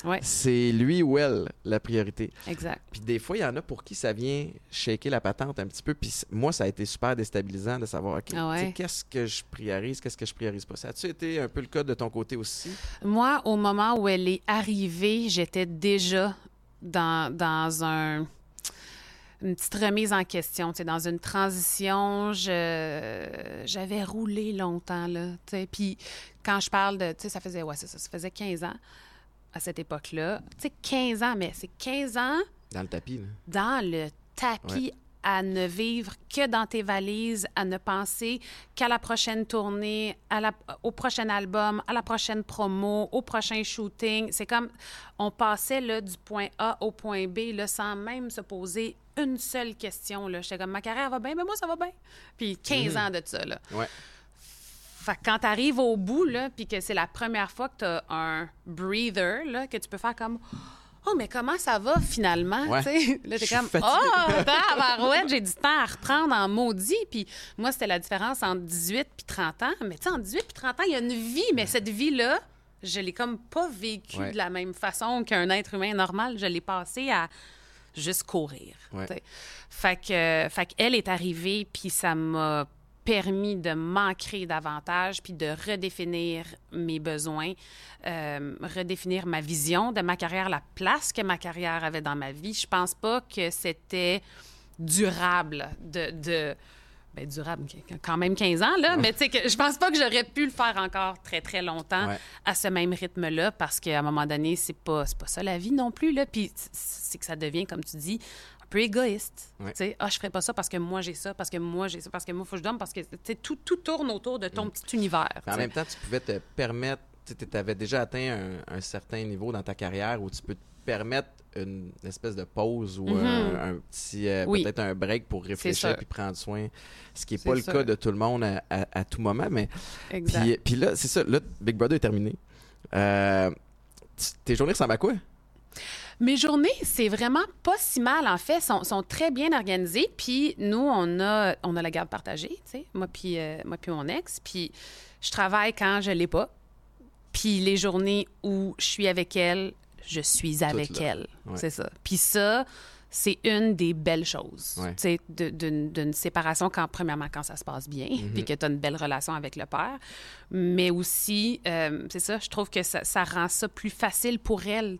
Ouais. C'est lui ou elle la priorité. Exact. Puis des fois, il y en a pour qui ça vient shaker la patente un petit peu. Puis moi, ça a été super déstabilisant de savoir, OK, Ah ouais? qu'est-ce que je priorise, qu'est-ce que je priorise pas? Ça a-tu été un peu le cas de ton côté aussi? Moi, au moment où elle est arrivée, j'étais déjà dans, dans un, une petite remise en question, tu sais, dans une transition. Je, j'avais roulé longtemps, là, tu sais. Puis quand je parle de, tu sais, ça faisait, ouais, ça, ça faisait 15 ans à cette époque-là. Tu sais, 15 ans, mais c'est 15 ans Dans le tapis, là. dans le tapis à ne vivre que dans tes valises, à ne penser qu'à la prochaine tournée, à la- au prochain album, à la prochaine promo, au prochain shooting. C'est comme on passait là, du point A au point B là, sans même se poser une seule question. J'étais comme ma carrière va bien, mais moi ça va bien. Puis 15 ans de ça. Là. Ouais. Fait que quand tu arrives au bout, là, puis que c'est la première fois que tu as un breather, là, que tu peux faire comme Oh, mais comment ça va finalement? Ouais. Là, t'es comme fatiguée. Oh, tabarouette, j'ai du temps à reprendre en maudit. Puis moi, c'était la différence entre 18 puis 30 ans. Mais tu sais, entre 18 puis 30 ans, il y a une vie, mais cette vie-là, je l'ai comme pas vécue Ouais. de la même façon qu'un être humain normal. Je l'ai passée à juste courir. Ouais. Fait que, fait qu'elle est arrivée, puis ça m'a permis de m'ancrer davantage, puis de redéfinir mes besoins, euh, redéfinir ma vision de ma carrière, la place que ma carrière avait dans ma vie. Je pense pas que c'était durable de... de ben, durable, quand même 15 ans, là, mais tu sais, que je pense pas que j'aurais pu le faire encore très, très longtemps Ouais. à ce même rythme-là, parce qu'à un moment donné, c'est pas, pas ça la vie non plus, là. Puis c'est que ça devient, comme tu dis, un peu égoïste. Ouais. Tu sais, ah, je ferais pas ça parce que moi j'ai ça, parce que moi j'ai ça, parce que moi faut que je donne, parce que tu sais, tout, tout tourne autour de ton petit univers. En même temps, tu pouvais te permettre, tu avais déjà atteint un, un certain niveau dans ta carrière où tu peux te permettre une espèce de pause ou un, un petit, euh. Oui. peut-être un break pour réfléchir puis prendre soin. Ce qui n'est pas le cas de tout le monde à, à- à tout moment. Mais Exact. puis, puis là, c'est ça. Là, Big Brother est terminé. Euh, tes journées ressemblent à quoi? Mes journées, c'est vraiment pas si mal, en fait. sont, sont très bien organisées. Puis nous, on a, on a la garde partagée, tu sais, moi puis euh, moi puis mon ex. Puis je travaille quand je l'ai pas. Puis les journées où je suis avec elle, je suis avec elle. Ouais. C'est ça. Puis ça, c'est une des belles choses, Ouais. d'une séparation, quand, premièrement, quand ça se passe bien, Mm-hmm. puis que tu as une belle relation avec le père. Mais aussi, euh, c'est ça, je trouve que ça, ça rend ça plus facile pour elle.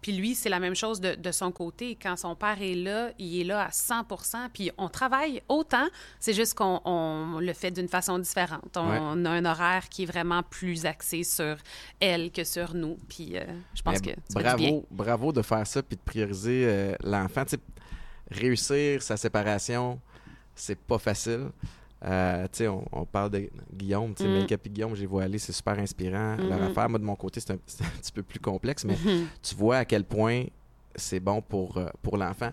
Puis lui, c'est la même chose de, de son côté. Quand son père est là, il est là à 100% puis on travaille autant, c'est juste qu'on on le fait d'une façon différente. On, Ouais. on a un horaire qui est vraiment plus axé sur elle que sur nous. Puis euh, je pense Mais que du bien. bravo, bravo de faire ça puis de prioriser euh, l'enfant. Sais, réussir sa séparation, c'est pas facile. Euh, tu sais, on, on parle de Guillaume, tu sais, Mm. Make-up et Guillaume, j'ai vu aller, c'est super inspirant. Leur Mhm. affaire, moi, de mon côté, c'est un, petit peu plus complexe, mais Mhm. tu vois à quel point c'est bon pour, euh, pour l'enfant.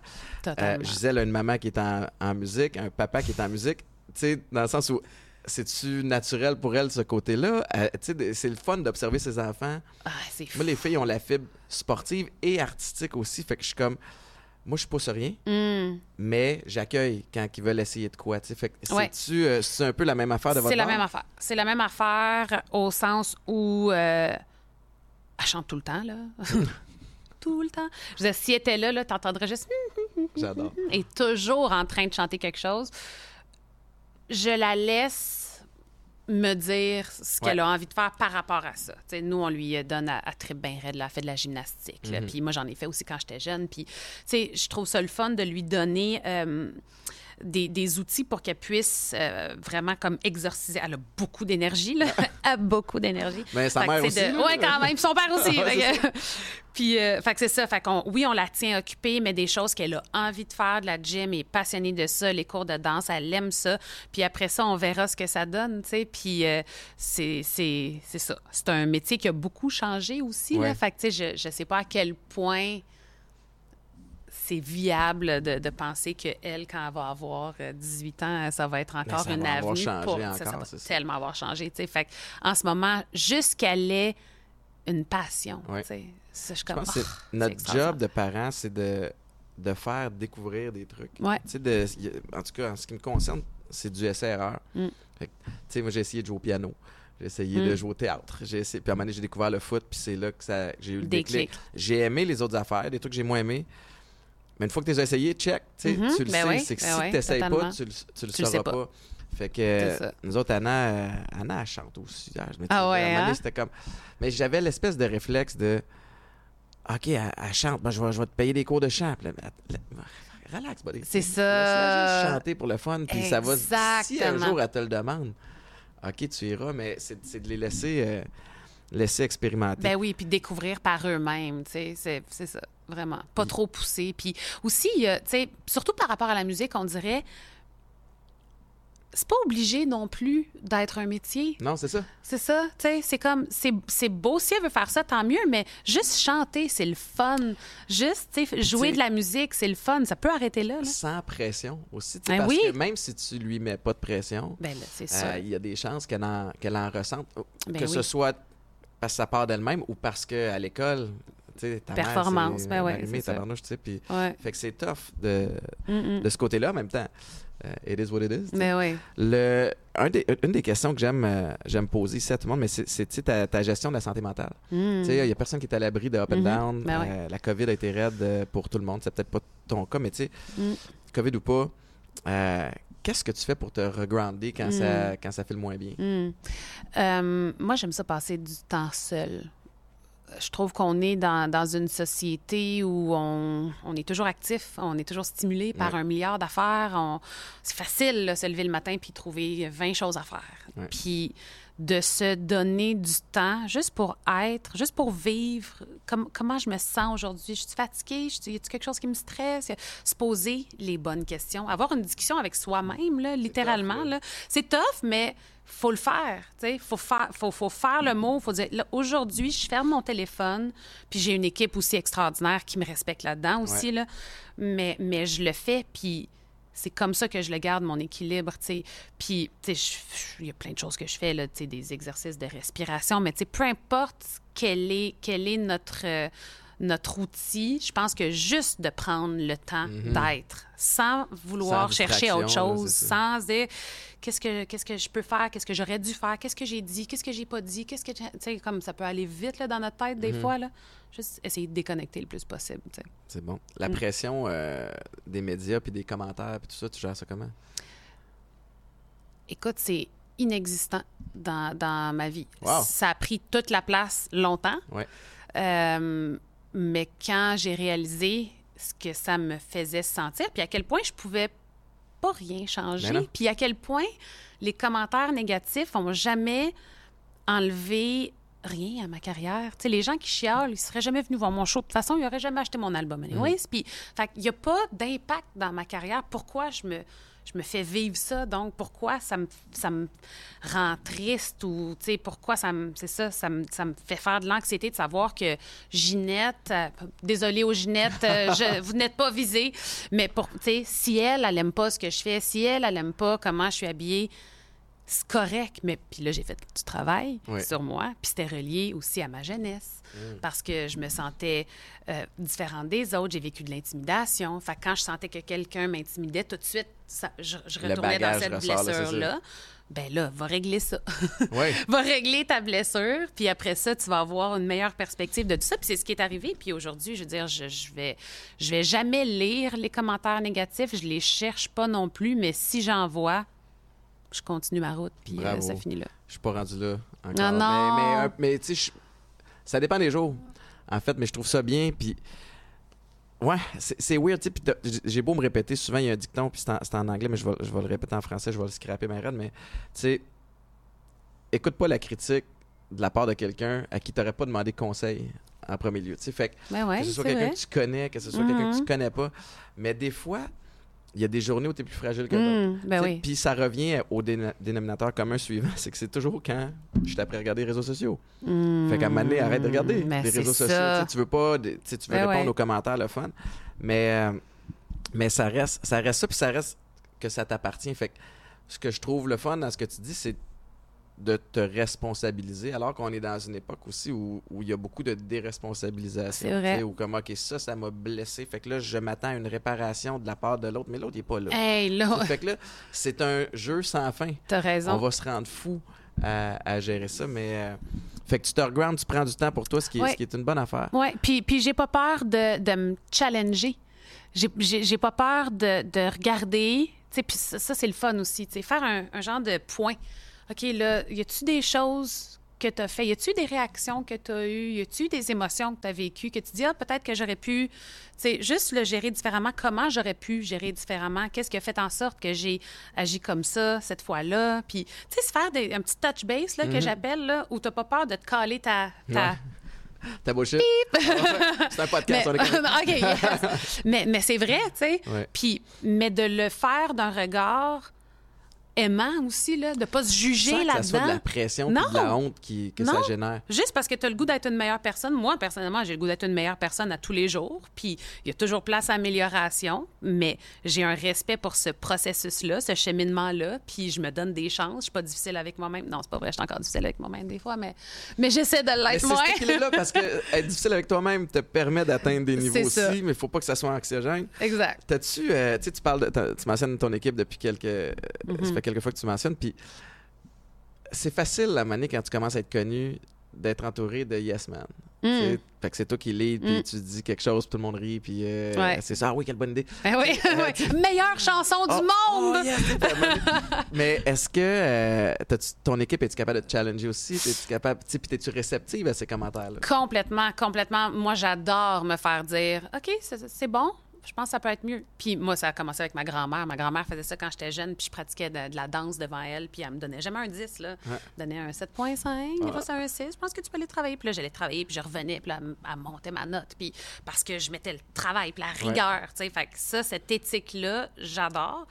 Euh, je disais, là, une maman qui est en, en musique, un papa qui est en musique, tu sais, dans le sens où c'est-tu naturel pour elle, ce côté-là? Euh, tu sais, c'est le fun d'observer ses enfants. Ah. Moi, les filles ont la fibre sportive et artistique aussi. Fait que je suis comme. Moi, je pousse rien, Mm. mais j'accueille quand ils veulent essayer de quoi. tu sais. Fait que Ouais. c'est-tu euh, c'est un peu la même affaire de votre C'est la bord? même affaire. C'est la même affaire au sens où euh, elle chante tout le temps, là. tout le temps. Je veux dire, si elle était là, là t'entendrais juste J'adore. est toujours en train de chanter quelque chose. Je la laisse me dire ce qu'elle Ouais. a envie de faire par rapport à ça. Nous, on lui donne à, à très bien raide, là, elle fait de la gymnastique. Mhm. Puis moi, j'en ai fait aussi quand j'étais jeune. Puis, tu sais, je trouve ça le fun de lui donner euh, des, des outils pour qu'elle puisse euh, vraiment comme exorciser. Elle a beaucoup d'énergie, là. elle a beaucoup d'énergie. Mais sa Fait que mère aussi, de-. Ouais, quand même. Son père aussi. Ouais, Fait que- Puis, euh, fait que c'est ça. Fait qu'on, oui, on la tient occupée, mais des choses qu'elle a envie de faire, de la gym, elle est passionnée de ça, les cours de danse, elle aime ça. Puis après ça, on verra ce que ça donne, tu sais. Puis euh, c'est, c'est, c'est ça. C'est un métier qui a beaucoup changé aussi, Ouais. là. Fait que, tu sais, je, je sais pas à quel point c'est viable de, de penser qu'elle, quand elle va avoir euh, 18 ans, ça va être encore une va avenue. pour, encore, ça va ça. tellement avoir changé. Fait en ce moment, juste qu'elle ait une passion. Ça, je Je pense oh, notre job de parents, c'est de, de faire découvrir des trucs. Ouais. De- en tout cas, en ce qui me concerne, c'est du essai-erreur. Mm. Moi, j'ai essayé de jouer au piano. J'ai essayé Mm. de jouer au théâtre. J'ai essayé, puis à un moment donné, j'ai découvert le foot, puis c'est là que, ça, j'ai eu le déclic. J'ai aimé les autres affaires, des trucs que j'ai moins aimés. Mais une fois que tu as essayés, check. tu Mhm, Tu le ben sais. oui, c'est que ben si oui, tu n'essayes pas, tu le, tu le Tu sauras pas. pas. Fait que nous autres, Anna, euh, Anna, elle chante aussi. Ah, je Ah ouais, hein? c'était comme. Mais j'avais l'espèce de réflexe de. OK, elle, elle chante, moi, je vais, je vais te payer des cours de chant. Puis relax, buddy. C'est ça. juste chanter pour le fun, puis ça va. Si un jour elle te le demande, OK, tu iras, mais c'est c'est de les laisser, euh, laisser expérimenter. Ben oui, puis découvrir par eux-mêmes, tu sais, c'est, c'est ça, vraiment. Pas trop pousser. Puis aussi, a, tu sais, surtout par rapport à la musique, on dirait, c'est pas obligé non plus d'être un métier. Non, c'est ça. C'est ça, tu sais, c'est comme, c'est, c'est beau, si elle veut faire ça, tant mieux, mais juste chanter, c'est le fun. Juste, tu sais, jouer de la musique, c'est le fun. Ça peut arrêter là, là. Sans pression aussi. tu sais, Ben parce oui. que même si tu lui mets pas de pression, Ben euh, ça. il y a des chances qu'elle en, qu'elle en ressente. Ben que oui. ce soit parce que ça part d'elle-même ou parce qu'à l'école, ta mère, Performance, c'est ben ouais, tu sais, puis Ouais. fait que c'est tough de, Mm, mm. de ce côté-là en même temps. Euh, it is what it is. tu sais. Ben oui. Le, un des- une des questions que j'aime euh, j'aime poser ici à tout le monde, mais c'est ta, ta gestion de la santé mentale. Mm. Il n'y a personne qui est à l'abri de up and Mhm. down. Ben. Euh, la COVID a été raide pour tout le monde. C'est peut-être pas ton cas, mais tu sais, Mm. COVID ou pas, euh, qu'est-ce que tu fais pour te regrounder quand, Mm. ça, quand ça fait le moins bien? Euh, moi, j'aime ça passer du temps seul. Je trouve qu'on est dans, dans une société où on, on est toujours actif, on est toujours stimulé par Ouais. un milliard d'affaires. C'est facile de se lever le matin puis trouver 20 choses à faire. Ouais. Puis de se donner du temps juste pour être, juste pour vivre. Comme, comment je me sens aujourd'hui? Je suis fatiguée? Je Y a quelque chose qui me stresse? Se poser les bonnes questions. Avoir une discussion avec soi-même, littéralement. tough, là. là. C'est tough, mais faut le faire. Il faut faire, faut, faut faire le mot. faut dire, aujourd'hui, je ferme mon téléphone, puis j'ai une équipe aussi extraordinaire qui me respecte là-dedans aussi. Là. Mais, mais je le fais, puis c'est comme ça que je le garde, mon équilibre. tu sais. Puis, il y a plein de choses que je fais, là, tu sais, des exercices de respiration, mais tu sais, peu importe quel est, quel est notre, euh, notre outil, je pense que juste de prendre le temps d'être, sans vouloir Sans chercher autre là, chose, sans dire qu'est-ce que qu'est-ce que je peux faire, qu'est-ce que j'aurais dû faire, qu'est-ce que j'ai dit, qu'est-ce que j'ai pas dit, qu'est-ce que tu sais comme ça peut aller vite là, dans notre tête des fois là, juste essayer de déconnecter le plus possible. C'est bon. La Mm. pression euh, des médias puis des commentaires puis tout ça, tu gères ça comment? Écoute, c'est inexistant dans, dans ma vie. Wow. Ça a pris toute la place longtemps. Ouais. Euh, mais quand j'ai réalisé ce que ça me faisait sentir, puis à quel point je pouvais pas rien changer, Ben puis à quel point les commentaires négatifs ont jamais enlevé rien à ma carrière. Tu sais, les gens qui chialent, ils seraient jamais venus voir mon show. De toute façon, ils n'auraient jamais acheté mon album. Anyways. Puis, fait qu'il n'y a pas d'impact dans ma carrière. Pourquoi je me, je me fais vivre ça? Donc, pourquoi ça me, ça me rend triste ou, tu sais, pourquoi ça me, c'est ça, ça me, ça me fait faire de l'anxiété de savoir que Ginette, euh, désolée aux Ginettes, euh, je- vous n'êtes pas visée, mais pour, tu sais, si elle, elle aime pas ce que je fais, si elle, elle aime pas comment je suis habillée, c'est correct, mais puis là, j'ai fait du travail sur moi, puis c'était relié aussi à ma jeunesse, parce que je me sentais euh, différente des autres, j'ai vécu de l'intimidation. Fait que quand je sentais que quelqu'un m'intimidait, tout de suite, ça- je, retournais dans cette blessure-là. Ben là, va régler ça. Oui. va régler ta blessure, puis après ça, tu vas avoir une meilleure perspective de tout ça. Puis c'est ce qui est arrivé. Puis aujourd'hui, je veux dire, je, je vais, je vais jamais lire les commentaires négatifs. Je les cherche pas non plus, mais si j'en vois, je continue ma route, puis euh, ça finit là. Je suis pas rendu là encore. Non, non. Mais, mais, euh, mais, tu sais, ça dépend des jours, en fait, mais je trouve ça bien. Puis, ouais, c'est weird. J'ai beau me répéter, souvent il y a un dicton, puis c'est en, anglais, mais je vais, je vais le répéter en français, je vais le scraper ma raide, mais tu sais, écoute pas la critique de la part de quelqu'un à qui tu n'aurais pas demandé conseil en premier lieu. tu sais. Fait que Ben ouais, que ce soit quelqu'un que tu connais, que ce soit quelqu'un que tu Mhm. connais pas. Mais des fois, il y a des journées où tu es plus fragile que d'autres. Hum, ben oui. Puis ça revient au dénominateur commun suivant, c'est que c'est toujours quand je suis après regarder les réseaux sociaux. Fait qu'à un moment donné, arrête de regarder Ben, les réseaux sociaux. ça. Tu veux pas, tu veux Ben répondre ouais. aux commentaires, le fun. Mais, euh, mais ça reste ça reste ça, puis ça reste que ça t'appartient. Fait que ce que je trouve le fun dans ce que tu dis, c'est de te responsabiliser, alors qu'on est dans une époque aussi où, où il y a beaucoup de déresponsabilisation. C'est vrai. Ou comme, OK, ça, ça m'a blessé. Fait que là, je m'attends à une réparation de la part de l'autre, mais l'autre, il n'est pas là. Hey, là, Fait que là, c'est un jeu sans fin. t'as On raison. va se rendre fou à, à gérer ça, mais... euh, fait que tu te regroundes, tu prends du temps pour toi, ce qui est, Ouais. ce qui est une bonne affaire. Oui, puis, puis j'ai pas peur de, de me challenger. J'ai- J'ai j'ai pas peur de, de regarder. Tu sais, Puis ça, ça, c'est le fun aussi. tu sais, Faire un, un genre de point. OK, là, y a-tu des choses que tu as fait? Y a-tu des réactions que tu as eues? Y a-tu des émotions que tu as vécues que tu dis, ah, peut-être que j'aurais pu, tu sais, juste le gérer différemment. Comment j'aurais pu gérer différemment? Qu'est-ce qui a fait en sorte que j'ai agi comme ça cette fois-là? Puis, tu sais, se faire des- un petit touch base, là, que j'appelle, là, où tu pas peur de te caler ta. ta Ouais. Bullshit? c'est un podcast, mais. OK, yes. mais, mais c'est vrai, tu sais. Ouais. Puis, mais de le faire d'un regard aimant aussi, là, de ne pas se juger que ça soit de là-dedans. la pression et de la Non. honte qui, que ça Non. génère. Juste parce que tu as le goût d'être une meilleure personne. Moi, personnellement, j'ai le goût d'être une meilleure personne à tous les jours. Puis, il y a toujours place à amélioration, mais j'ai un respect pour ce processus-là, ce cheminement-là. Puis, je me donne des chances. Je suis pas difficile avec moi-même. Non, c'est pas vrai, je suis encore difficile avec moi-même des fois, mais, mais j'essaie de l'être c'est moins. cet équilibre-là parce que être difficile avec toi-même te permet d'atteindre des niveaux aussi, mais il faut pas que ça soit anxiogène. exact. T'as-tu, euh, tu parles, de, tu mentionnes ton équipe depuis quelques, euh, Mm-hmm. Quelques fois que tu mentionnes, puis c'est facile à manier quand tu commences à être connu d'être entouré de yes man. Mm. Fait que c'est toi qui lead, puis Mm. tu dis quelque chose, tout le monde rit, puis euh, Ouais. c'est ça, ah oui, quelle bonne idée. Ben oui, oui. Meilleure chanson du Oh, monde! oh, yes, vraiment- Mais est-ce que euh, ton équipe est-tu capable de te challenger aussi? Es-tu capable, puis t'es-tu réceptive à ces commentaires-là? Complètement, complètement. Moi, j'adore me faire dire OK, c'est bon. Je pense que ça peut être mieux. Puis moi, ça a commencé avec ma grand-mère. Ma grand-mère faisait ça quand j'étais jeune, puis je pratiquais de, de la danse devant elle, puis elle me donnait jamais un 10, là. Ouais. Elle me donnait un 7.5, des fois c'est un 6. Je pense que tu peux aller travailler. Puis là, j'allais travailler, puis je revenais, puis là, elle, m- elle montait ma note. Puis parce que je mettais le travail, puis la rigueur, tu sais. Fait que ça, cette éthique-là, j'adore.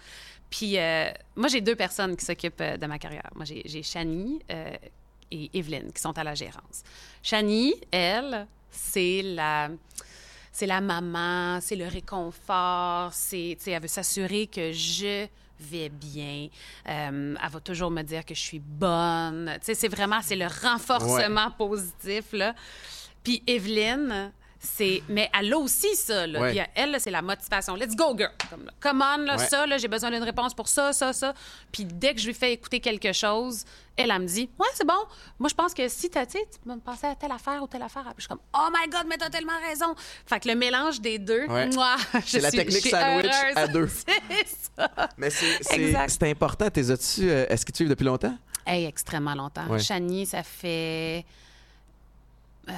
Puis euh, moi, j'ai deux personnes qui s'occupent euh, de ma carrière. Moi, j'ai j'ai Shani euh, et Evelyne qui sont à la gérance. Shani, elle, c'est la c'est la maman, c'est le réconfort, c'est tu sais, elle veut s'assurer que je vais bien. Euh, elle va toujours me dire que je suis bonne. Tu sais, c'est vraiment c'est le renforcement positif là. Puis Evelyne, c'est mais elle a aussi ça là. Ouais. Puis elle c'est la motivation. Let's go girl. Comme là, come on là, Ouais. ça là, j'ai besoin d'une réponse pour ça, ça, ça. Puis dès que je lui fais écouter quelque chose, elle, elle me dit Ouais, c'est bon. Moi, je pense que si t'as, tu sais, tu peux me penser à telle affaire ou telle affaire. Puis je suis comme Oh my God, mais t'as tellement raison. Fait que le mélange des deux, Ouais. moi, je C'est la suis- technique suis sandwich heureuse. à deux. c'est ça. Mais c'est- c'est Exact. c'est important. T'es as-tu, euh, est-ce que tu suives depuis longtemps? Hey, extrêmement longtemps. Ouais. Chani, ça fait. Euh,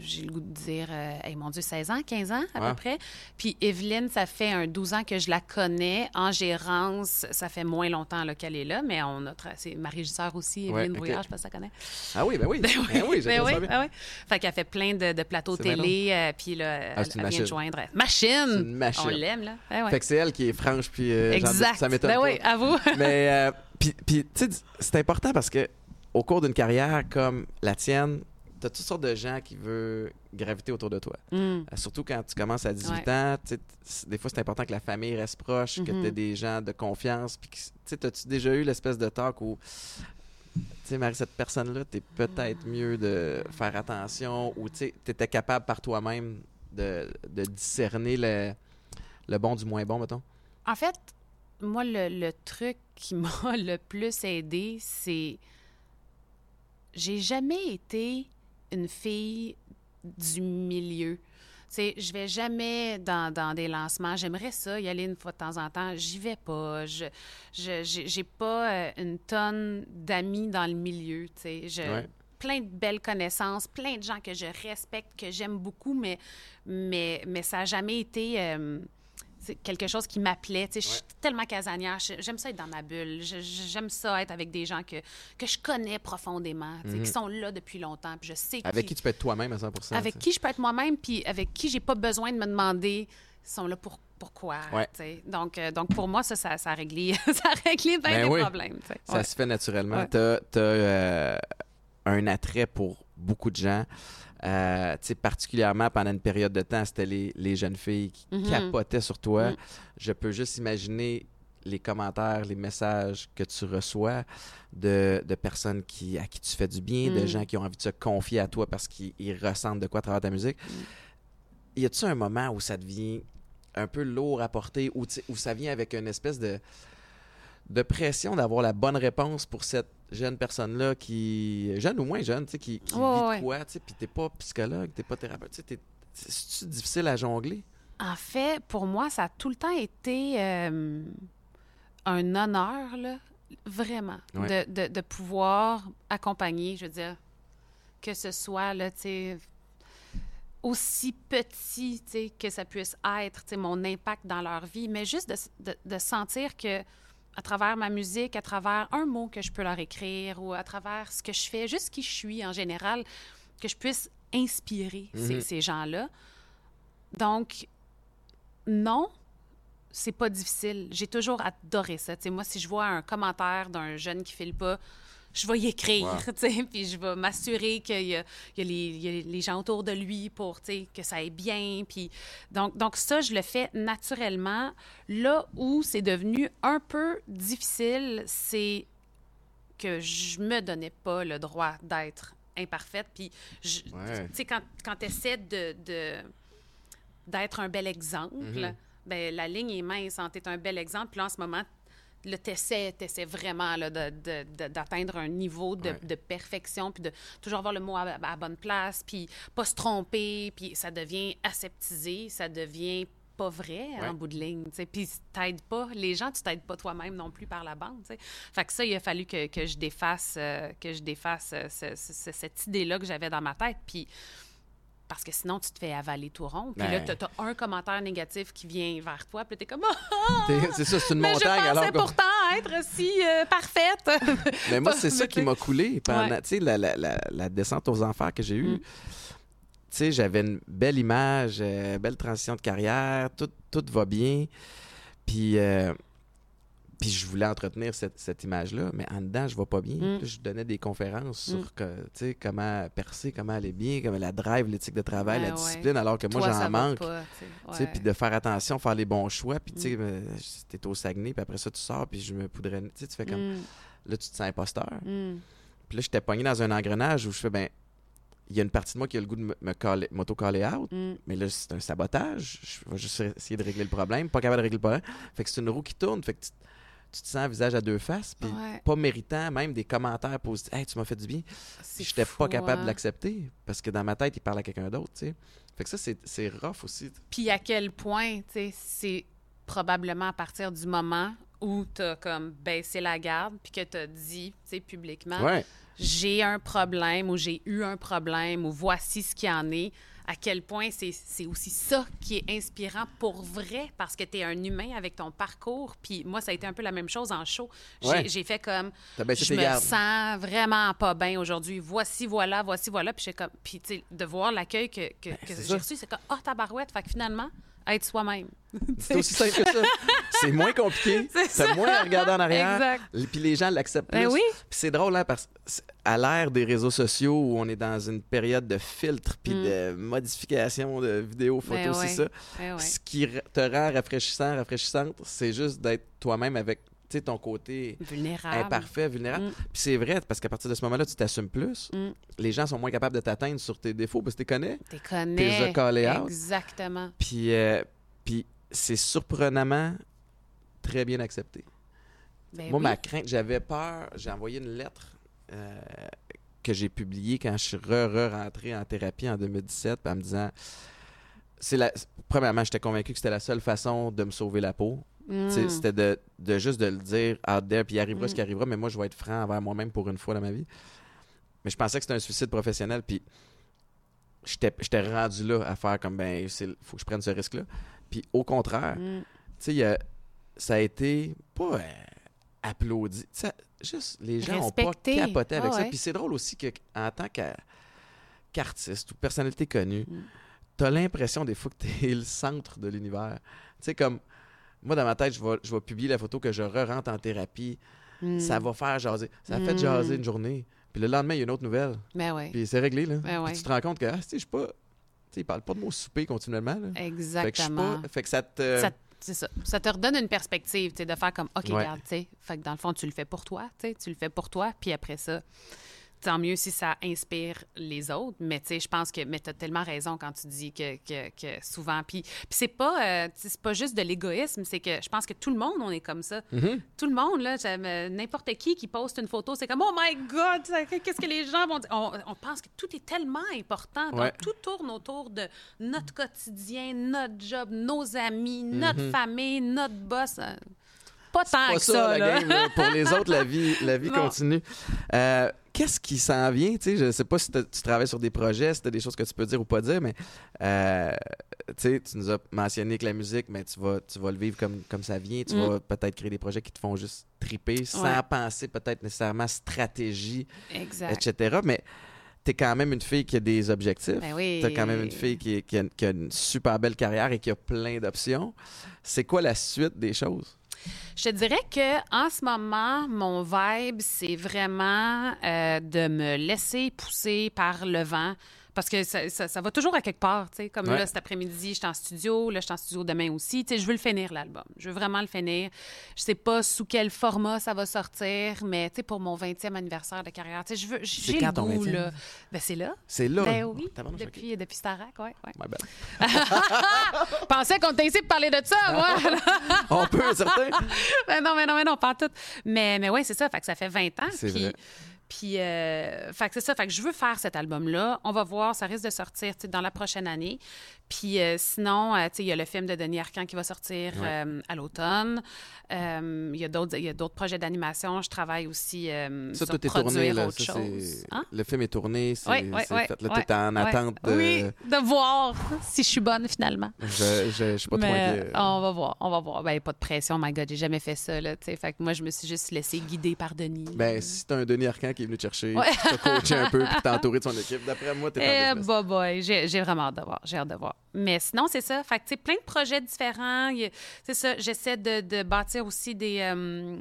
j'ai le goût de dire, euh, hey, mon Dieu, 16 ans, 15 ans à Ouais. peu près. Puis Evelyne, ça fait un 12 ans que je la connais. En gérance, ça fait moins longtemps qu'elle est là, mais on a c'est ma régisseur aussi, Ouais, Evelyne ok. Brouillard, je sais pas si ça connaît. Ah oui, ben oui. Ben oui, Ben bien oui, ça bien. ben oui. Fait qu'elle fait plein de, de plateaux télé, euh, puis là, elle, Ah, elle vient de joindre. Machine! Une machine. On l'aime, là. Ouais, ouais. Fait que c'est elle qui est franche, puis euh, exact. ça m'étonne ben oui, à vous. Mais, puis, puis, tu sais, c'est important parce que au cours d'une carrière comme la tienne, tu as toutes sortes de gens qui veulent graviter autour de toi. Mm. Euh, Surtout quand tu commences à 18 Ouais. ans, des fois c'est important que la famille reste proche, que tu aies Mhm. des gens de confiance. Puis, as-tu déjà eu l'espèce de talk où, tu sais, Marie, cette personne-là, t'es peut-être mieux de faire attention ou tu étais capable par toi-même de, de discerner le, le bon du moins bon, mettons? En fait, moi, le, le truc qui m'a le plus aidé, c'est. J'ai jamais été une fille du milieu. Sais, je vais jamais dans, dans des lancements. J'aimerais ça, y aller une fois de temps en temps. J'y vais pas. Je je- j'ai pas euh, une tonne d'amis dans le milieu. Je, Ouais. plein de belles connaissances, plein de gens que je respecte, que j'aime beaucoup, mais mais mais ça a jamais été euh, c'est quelque chose qui m'appelait. Tu sais, Je suis tellement casanière. J'aime ça être dans ma bulle. J'aime ça être avec des gens que, que je connais profondément, tu sais, qui sont là depuis longtemps. Puis je sais Mhm. Avec qui tu peux être toi-même à 100 avec qui je peux être moi-même, puis avec qui j'ai pas besoin de me demander ils sont là pour pourquoi. Ouais. Donc, euh, donc pour moi, ça, ça, ça a réglé, ça a réglé bien Ben des oui. problèmes. Ça Ouais. se fait naturellement. Tu as, un attrait pour beaucoup de gens. Euh, particulièrement pendant une période de temps, c'était les, les jeunes filles qui Mhm. capotaient sur toi. Mhm. Je peux juste imaginer les commentaires, les messages que tu reçois de, de personnes qui, à qui tu fais du bien, de Mm. gens qui ont envie de se confier à toi parce qu'ils ils ressentent de quoi à travers ta musique. Y a-tu un moment où ça devient un peu lourd à porter, où, où ça vient avec une espèce de, de pression d'avoir la bonne réponse pour cette jeune personne-là qui, jeune ou moins jeune, tu sais, qui, vit ouais. de quoi, tu sais, puis t'es pas psychologue, t'es pas thérapeute, tu sais, c'est-tu difficile à jongler? En fait, pour moi, ça a tout le temps été euh, un honneur, là, vraiment, Ouais. de, de- de pouvoir accompagner, je veux dire, que ce soit, là, tu sais, aussi petit, tu sais, que ça puisse être, tu sais, mon impact dans leur vie, mais juste de, de- de sentir que à travers ma musique, à travers un mot que je peux leur écrire ou à travers ce que je fais, juste qui je suis en général, que je puisse inspirer ces, Mhm. ces gens-là. Donc, non, c'est pas difficile. J'ai toujours adoré ça. Tu sais, moi, si je vois un commentaire d'un jeune qui file pas, je vais y écrire, Wow. puis je vais m'assurer qu'il y a, y les, il y a les gens autour de lui pour que ça aille bien. Puis donc, donc, ça, je le fais naturellement. Là où c'est devenu un peu difficile, c'est que je me donnais pas le droit d'être imparfaite. Puis, Ouais. tu sais, quand, quand tu essaies de, d'être un bel exemple, Mhm. ben, la ligne est mince. Tu es un bel exemple. Puis là, en ce moment, le t'essaies, t'essaies vraiment là, de- de- de- d'atteindre un niveau de, Ouais. de perfection, puis de toujours avoir le mot à, la bonne place, puis pas se tromper, puis ça devient aseptisé, ça devient pas vrai Ouais. en bout de ligne, tu sais. Puis t'aides pas, les gens, tu t'aides pas toi-même non plus par la bande, tu sais. Fait que ça, il a fallu que, que je défasse, euh, que je défasse euh, ce- ce- cette idée-là que j'avais dans ma tête, puis parce que sinon, tu te fais avaler tout rond. Puis là, Ben. t'as t'as un commentaire négatif qui vient vers toi, puis t'es comme « T'es- C'est ça, c'est une mais montagne. je alors pensais qu'on- pourtant être si euh, parfaite. Mais moi, c'est ça qui tu- m'a coulé pendant, Ouais. tu la, la- la- la descente aux enfers que j'ai eue. Mm. Tu sais, j'avais une belle image, euh, belle transition de carrière, tout, tout va bien. Puis, euh, puis je voulais entretenir cette, cette image-là, mais en dedans, je vais pas bien. Mm. Puis je donnais des conférences Mm. sur que, comment percer, comment aller bien, comment la drive, l'éthique de travail, Ouais, la ouais. discipline, alors que moi, Toi, j'en manque. Ouais. Puis de faire attention, faire les bons choix. Puis, tu sais, Mm. euh, t'es au Saguenay, puis après ça, tu sors, puis je me poudrais. Tu sais, tu fais comme. Mm, Là, tu te sens imposteur. Puis là, j'étais pogné dans un engrenage où je fais, ben, il y a une partie de moi qui a le goût de m'auto-caller out, Mm. mais là, c'est un sabotage. Je vais juste essayer de régler le problème, pas capable de régler le problème. Fait que c'est une roue qui tourne, fait que tu, te sens un visage à deux faces, puis Ouais. pas méritant même des commentaires positifs. Hey, tu m'as fait du bien. J'étais fou, pas capable hein. de l'accepter parce que dans ma tête, il parle à quelqu'un d'autre, tu sais. Fait que ça, c'est rough aussi. Puis à quel point, tu sais, c'est probablement à partir du moment où tu as comme baissé la garde puis que tu as dit, tu sais, publiquement, Ouais. j'ai un problème ou j'ai eu un problème ou voici ce qu'il en est, à quel point c'est aussi ça qui est inspirant pour vrai parce que tu es un humain avec ton parcours. Puis moi, ça a été un peu la même chose en show. J'ai Ouais. fait comme, je me gardes. sens vraiment pas bien aujourd'hui. Voici, voilà, voici, voilà. Puis, j'ai comme, puis de voir l'accueil que, que, Ben, j'ai reçu, c'est comme, oh, tabarouette. Fait que finalement, être soi-même. C'est aussi simple que ça. c'est moins compliqué. C'est moins à regarder en arrière. Exact. Et Puis les gens l'acceptent plus. Ben oui. Puis c'est drôle, hein, parce qu'à l'ère des réseaux sociaux où on est dans une période de filtre puis Mm. de modification de vidéos, photos, Ben ouais. c'est ça. Ouais. Ce qui te rend rafraîchissant, rafraîchissante, c'est juste d'être toi-même avec sais, ton côté Vulnérable. imparfait, vulnérable. Mm. Puis c'est vrai, parce qu'à partir de ce moment-là, tu t'assumes plus. Mm. Les gens sont moins capables de t'atteindre sur tes défauts parce que tu les connais. T'es T'es connais. out. Exactement. Puis, euh, puis c'est surprenamment très bien accepté. Ben Moi, oui. ma crainte, j'avais peur. J'ai envoyé une lettre euh, que j'ai publiée quand je suis re-re-rentré en thérapie en 2017, puis en me disant. C'est la... Premièrement, j'étais convaincu que c'était la seule façon de me sauver la peau. Mm. Sais, C'était de, de juste de le dire out there, puis il arrivera Mm. ce qui arrivera, mais moi, je vais être franc envers moi-même pour une fois dans ma vie. Mais je pensais que c'était un suicide professionnel, puis j'étais rendu là à faire comme, ben, il faut que je prenne ce risque-là. Puis au contraire, Mm. tu sais, ça a été pas euh, applaudi. Tu sais, juste, les gens ont pas capoté avec Ah ça. ouais. Puis c'est drôle aussi qu'en tant qu'a- qu'artiste ou personnalité connue, t'as l'impression des fois que t'es le centre de l'univers. Tu sais, comme, moi, dans ma tête, je vais, je vais publier la photo que je re-rentre en thérapie. Mm. Ça va faire jaser. Ça a fait Mm. jaser une journée. Puis le lendemain, il y a une autre nouvelle. Ben ouais. Puis c'est réglé, là. Ben Puis tu te rends compte que, ah, je suis pas... Tu sais, ils parlent pas de mots souper continuellement, là. Fait que Exactement. pas... Fait que ça te... Ça, c'est ça. Ça te redonne une perspective, de faire comme, OK, Ouais. regarde, tu sais. Fait que dans le fond, tu le fais pour toi. Tu le fais pour toi, puis après ça, tant mieux si ça inspire les autres. Mais tu sais, je pense que, mais t'as tellement raison quand tu dis que, que, que souvent, puis, puis c'est pas, euh, tu c'est pas juste de l'égoïsme, c'est que je pense que tout le monde, on est comme ça. Mm-hmm. Tout le monde, là, euh, n'importe qui qui poste une photo, c'est comme, oh my God, qu'est-ce que les gens vont dire? On, on pense que tout est tellement important. Donc, Ouais. tout tourne autour de notre quotidien, notre job, nos amis, Mm-hmm. notre famille, notre boss. Pas tant Pas que ça, ça, la là. game, là. Pour les autres, la vie, la vie Non. continue. Euh, Qu'est-ce qui s'en vient? Tu sais, je sais pas si tu travailles sur des projets, si tu des choses que tu peux dire ou pas dire, mais euh, tu nous as mentionné que la musique, mais tu vas, tu vas le vivre comme, comme ça vient. Tu Mm. vas peut-être créer des projets qui te font juste triper sans penser peut-être nécessairement stratégie, Exact. etc. Mais tu es quand même une fille qui a des objectifs. Ben oui. Quand même une fille qui, qui a, qui a une super belle carrière et qui a plein d'options. C'est quoi la suite des choses? Je te dirais que en ce moment, mon vibe, c'est vraiment euh, de me laisser pousser par le vent. Parce que ça, ça- ça va toujours à quelque part, tu sais. Comme Ouais. là, cet après-midi, j'étais en studio. Là, je suis en studio demain aussi. Tu sais, je veux le finir, l'album. Je veux vraiment le finir. Je sais pas sous quel format ça va sortir, mais tu sais, pour mon 20e anniversaire de carrière, tu sais, je veux, j'ai le goût, 20e? là. Ben, c'est là. C'est là. Ben oui, ok. depuis, depuis Starac, ouais, ouais. My bad. Pensais qu'on était ici pour parler de ça, moi. On peut, certain. Ben non, mais non, mais non, pas tout. Mais, mais oui, c'est ça. Fait que ça fait 20 ans. C'est vrai. Puis, euh, fait c'est ça. Fait que je veux faire cet album-là. On va voir. Ça risque de sortir dans la prochaine année. Puis euh, sinon, euh, tu sais, il y a le film de Denis Arcand qui va sortir Ouais. euh, à l'automne. Il y a d'autres projets d'animation. Je travaille aussi Ça, sur tout est produire tourné. Là. autre Ça, chose. Hein? Le film est tourné. C'est Oui, oui, c'est oui. fait. Là, ouais, t'es en ouais. attente de. Oui, de voir si je suis bonne finalement. Je, je, je suis pas trop inquiet. on va voir, on va voir. Ben, pas de pression, my God, j'ai jamais fait ça, là, tu sais. Fait que moi, je me suis juste laissée guider par Denis. Ben, si t'as un Denis Arcand qui est venu te chercher, Ouais. qui t'a coaché un peu, puis t'as entouré de son équipe, d'après moi, t'es Eh, en business. bah, boy, j'ai vraiment hâte de voir. J'ai hâte de voir. Mais sinon, c'est ça. Fait que, tu sais, plein de projets différents. C'est ça. J'essaie de, de bâtir aussi des, euh,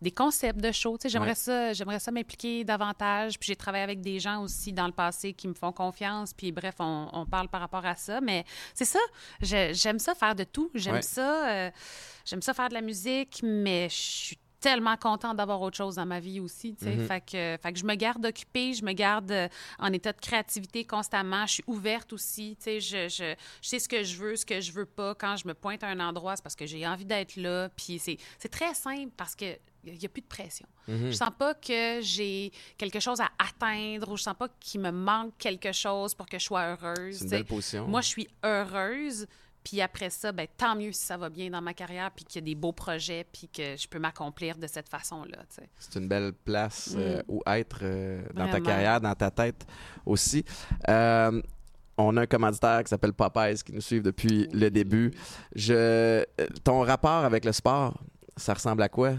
des concepts de show. Tu sais, j'aimerais Ouais. ça, j'aimerais ça m'impliquer davantage. Puis j'ai travaillé avec des gens aussi dans le passé qui me font confiance. Puis bref, on, on parle par rapport à ça. Mais c'est ça. J'aime ça faire de tout. J'aime Ouais. ça. euh, J'aime ça faire de la musique, mais je suis tellement contente d'avoir autre chose dans ma vie aussi, tu sais. Mhm. fait, que, fait que je me garde occupée, je me garde euh, en état de créativité constamment. Je suis ouverte aussi, tu sais. Je, je, je sais ce que je veux, ce que je veux pas. Quand je me pointe à un endroit, c'est parce que j'ai envie d'être là. Puis c'est très simple parce que il n'y a plus de pression. Mhm. Je sens pas que j'ai quelque chose à atteindre ou je sens pas qu'il me manque quelque chose pour que je sois heureuse. C'est une belle position. Moi, je suis heureuse. Puis après ça, ben, tant mieux si ça va bien dans ma carrière, puis qu'il y a des beaux projets, puis que je peux m'accomplir de cette façon-là. C'est une belle place euh, où être euh, dans ta Mm. Carrière, dans ta tête aussi. Euh, on a un commanditaire qui s'appelle Popeyes qui nous suit depuis le début. Je, ton rapport avec le sport, ça ressemble à quoi?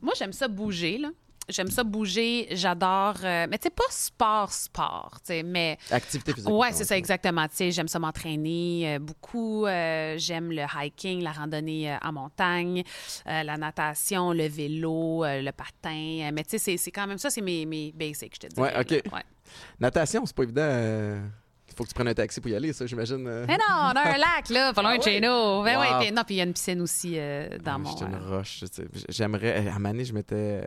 Moi, j'aime ça bouger, là. J'aime ça bouger, j'adore. euh, mais tu sais, pas sport, sport, tu sais, mais. Activité physique. Ouais, c'est ça, exactement. Tu sais, j'aime ça m'entraîner euh, beaucoup. euh, j'aime le hiking, la randonnée en montagne, la natation, le vélo, le patin. Mais tu sais, c'est- c'est quand même ça, c'est mes, mes basics, je te dis. Ouais, OK. Ouais. Natation, c'est pas évident. Il faut que tu prennes un taxi pour y aller, ça, j'imagine. Mais non, on a un lac, là, pas loin Ah de chez nous. Ben Wow. ouais, puis- non, puis il y a une piscine aussi euh, dans Ah, mon. J'étais une euh, roche. tu sais. J'aimerais. À donné, je m'étais.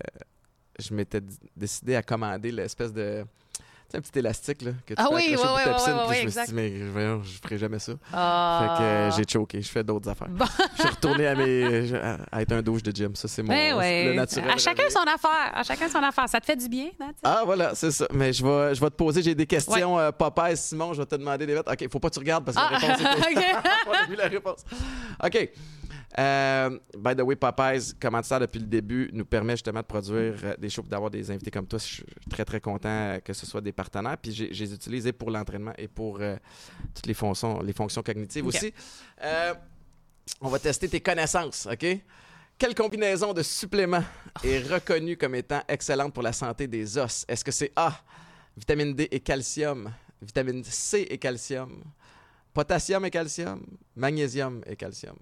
Je m'étais décidé à commander l'espèce de. Tu sais, un petit élastique, là, que tu Ah peux oui, accrocher ta ouais, piscine. puis je me suis dit, mais voyons, je ferai jamais ça. Ah. Fait que euh, j'ai choqué. Je fais d'autres affaires. Bon. Je suis retourné à, mes, à- à être un douche de gym. Ça, c'est mon Ben ouais. le naturel. À chacun son affaire. À chacun son affaire. Ça te fait du bien, hein? Ah, voilà, c'est ça. Mais je vais, je vais te poser, j'ai des questions. euh, Popeye, Simon, je vais te demander des lettres. OK, faut pas que tu regardes parce que la Ah, réponse est OK. On a vu la réponse. OK. Euh, by the way, Popeyes, commanditaire depuis le début, nous permet justement de produire euh, des shows d'avoir des invités comme toi. Je suis très, très content euh, que ce soit des partenaires. Puis j'ai- les et pour l'entraînement et pour euh, toutes les fonctions, les fonctions cognitives aussi. On va tester tes connaissances, OK? Quelle combinaison de suppléments est reconnue comme étant excellente pour la santé des os? Est-ce que c'est A, vitamine D et calcium, vitamine C et calcium, potassium et calcium, magnésium et calcium?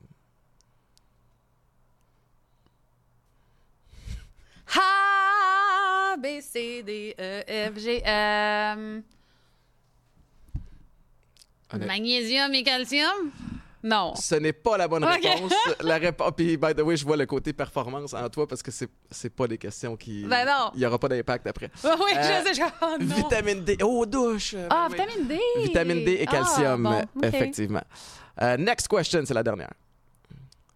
A, B, C, D, E, F, G. Euh, Honnête- magnésium et calcium? Non. Ce n'est pas la bonne réponse. la réponse. Puis, by the way, je vois le côté performance en toi parce que c'est, c'est pas des questions qui. Ben non. Il n'y aura pas d'impact après. oui, Euh, je sais. Je... Oh, non. Vitamine D. Oh, douche. Ah, Ben oui. vitamine D. Vitamine D et calcium, Ah, bon, ok. effectivement. Euh, next question, c'est la dernière.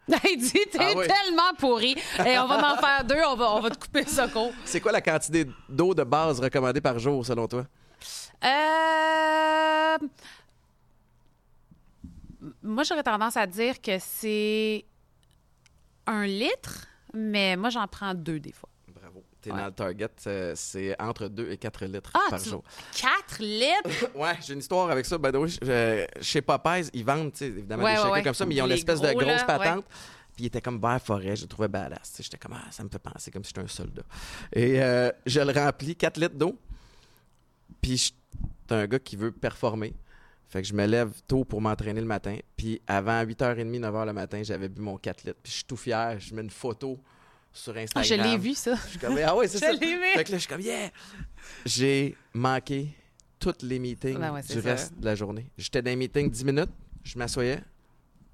Il dit, t'es Ah oui. tellement pourri. Et on va en faire deux, on va, on va te couper ça, court. C'est quoi la quantité d'eau de base recommandée par jour, selon toi? Euh... Moi, j'aurais tendance à dire que c'est un litre, mais moi, j'en prends deux des fois. T'es Ouais. dans le target. C'est entre 2 et 4 litres Ah, par tu- jour. Quatre litres? Ouais, j'ai une histoire avec ça. Euh, chez Popeyes, ils vendent, tu sais, évidemment, Ouais, des shakers ouais. comme ça, mais ils ont Les l'espèce de là, grosse patente. Puis il était comme vert forêt, je le trouvais badass. J'étais comme, ah, ça me fait penser comme si j'étais un soldat. Et euh, je le remplis, 4 litres d'eau. Puis je- t'es un gars qui veut performer. Fait que je me lève tôt pour m'entraîner le matin. Puis avant 8h30, 9h le matin, j'avais bu mon 4 litres. Puis je suis tout fier. Je mets une photo sur Ah, Instagram. je l'ai vu, ça. Je suis comme, ah c'est Je ça. l'ai vu. Fait que là, je suis comme, yeah! J'ai manqué tous les meetings Ben ouais, du ça. reste de la journée. J'étais dans les meetings 10 minutes, je m'assoyais,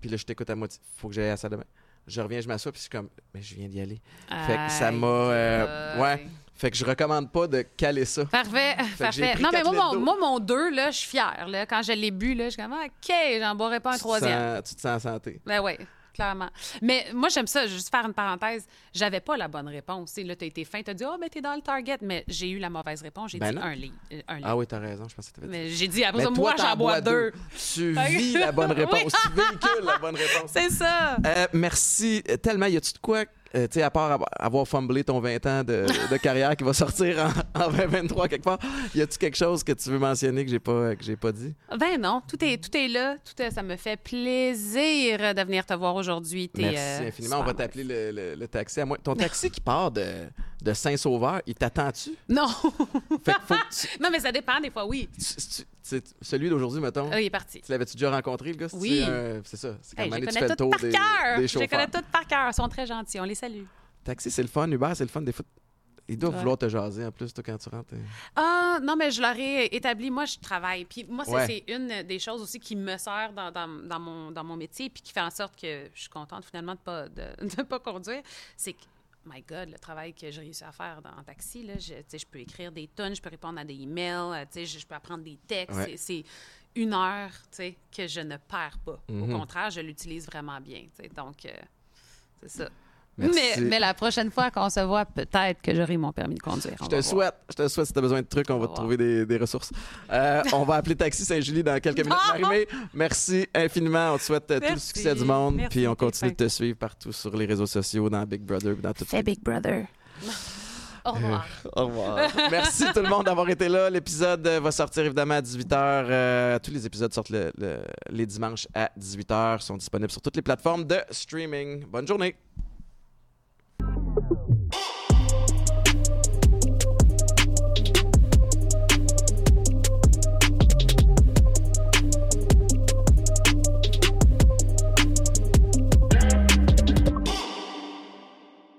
puis là, je t'écoute à moitié. Faut que j'aille à la salle de bain. Je reviens, je m'assois, puis je suis comme, mais je viens d'y aller. Fait que ça m'a, euh, ouais. Fait que je recommande pas de caler ça. Parfait, parfait. Non, mais moi, mon, moi, mon 2, là, je suis fière. Là. Quand je l'ai bu, là, je suis comme, OK, j'en boirai pas un troisième. tu te sens en santé. Ben oui, clairement. Mais moi, j'aime ça. Juste faire une parenthèse. J'avais pas la bonne réponse. Tu là, t'as été fin. T'as dit, oh, mais t'es dans le target. Mais j'ai eu la mauvaise réponse. J'ai Ben dit un litre. euh, Un. Ah oui, t'as raison, je pensais que dit. Mais j'ai dit, après Mais ça, toi, moi, j'en bois deux. Tu vis la bonne Oui. réponse. Tu véhicules la bonne réponse. C'est ça. Euh, merci tellement. Y a-tu de quoi, euh, tu sais, à part avoir- fumblé ton 20 ans de, de carrière qui va sortir en, en 2023 quelque part, y a-tu quelque chose que tu veux mentionner que j'ai pas, que j'ai pas dit? Ben non, tout est, tout est là. Tout est- ça me fait plaisir de venir te voir aujourd'hui. Merci euh, infiniment. On va t'appeler le, le- le taxi à moi. Ton taxi qui part de, de Saint-Sauveur, il t'attend-tu? Non. Fait que faut que tu- non, mais ça dépend des fois, oui. tu- tu- tu- celui d'aujourd'hui, mettons. Ah, il est parti. Tu l'avais-tu déjà rencontré, le gars? Oui. C'est ça. C'est Hey, comme je les tu fais le tour des, des Je les connais toutes par cœur. Ils sont très gentils. On les salue. Taxi, c'est le fun. Uber, c'est le fun. Des fois, ils doivent Ouais. vouloir te jaser en plus, toi, quand tu rentres. Ah, non, mais je leur ai établi. Moi, je travaille. Puis moi, c'est Ouais. c'est une des choses aussi qui me sert dans, dans- dans mon, dans mon métier, puis qui fait en sorte que je suis contente finalement de pas, de, de pas conduire. C'est que, my God, le travail que j'ai réussi à faire dans, en taxi, là, je, je peux écrire des tonnes, je peux répondre à des emails, euh, tu sais, je, je peux apprendre des textes. Ouais. C'est- une heure tu sais, que je ne perds pas. Au contraire, je l'utilise vraiment bien. Donc, euh, c'est ça. Merci. Mais, mais la prochaine fois qu'on se voit, peut-être que j'aurai mon permis de conduire. On Je te souhaite. Je te le souhaite. Si tu as besoin de trucs, on va te trouver des, des ressources. Euh, on va appeler Taxi Saint-Julie dans quelques minutes. Merci infiniment. On te souhaite euh, tout le Merci. succès du monde. Merci, puis on continue de te suivre partout sur les réseaux sociaux, dans Big Brother, dans tout Fais Big Brother. Au revoir. Au revoir. Merci tout le monde d'avoir été là. L'épisode euh, va sortir évidemment à 18h. tous les épisodes sortent le- le- les dimanches à 18h. sont disponibles sur toutes les plateformes de streaming. Bonne journée. Yeah.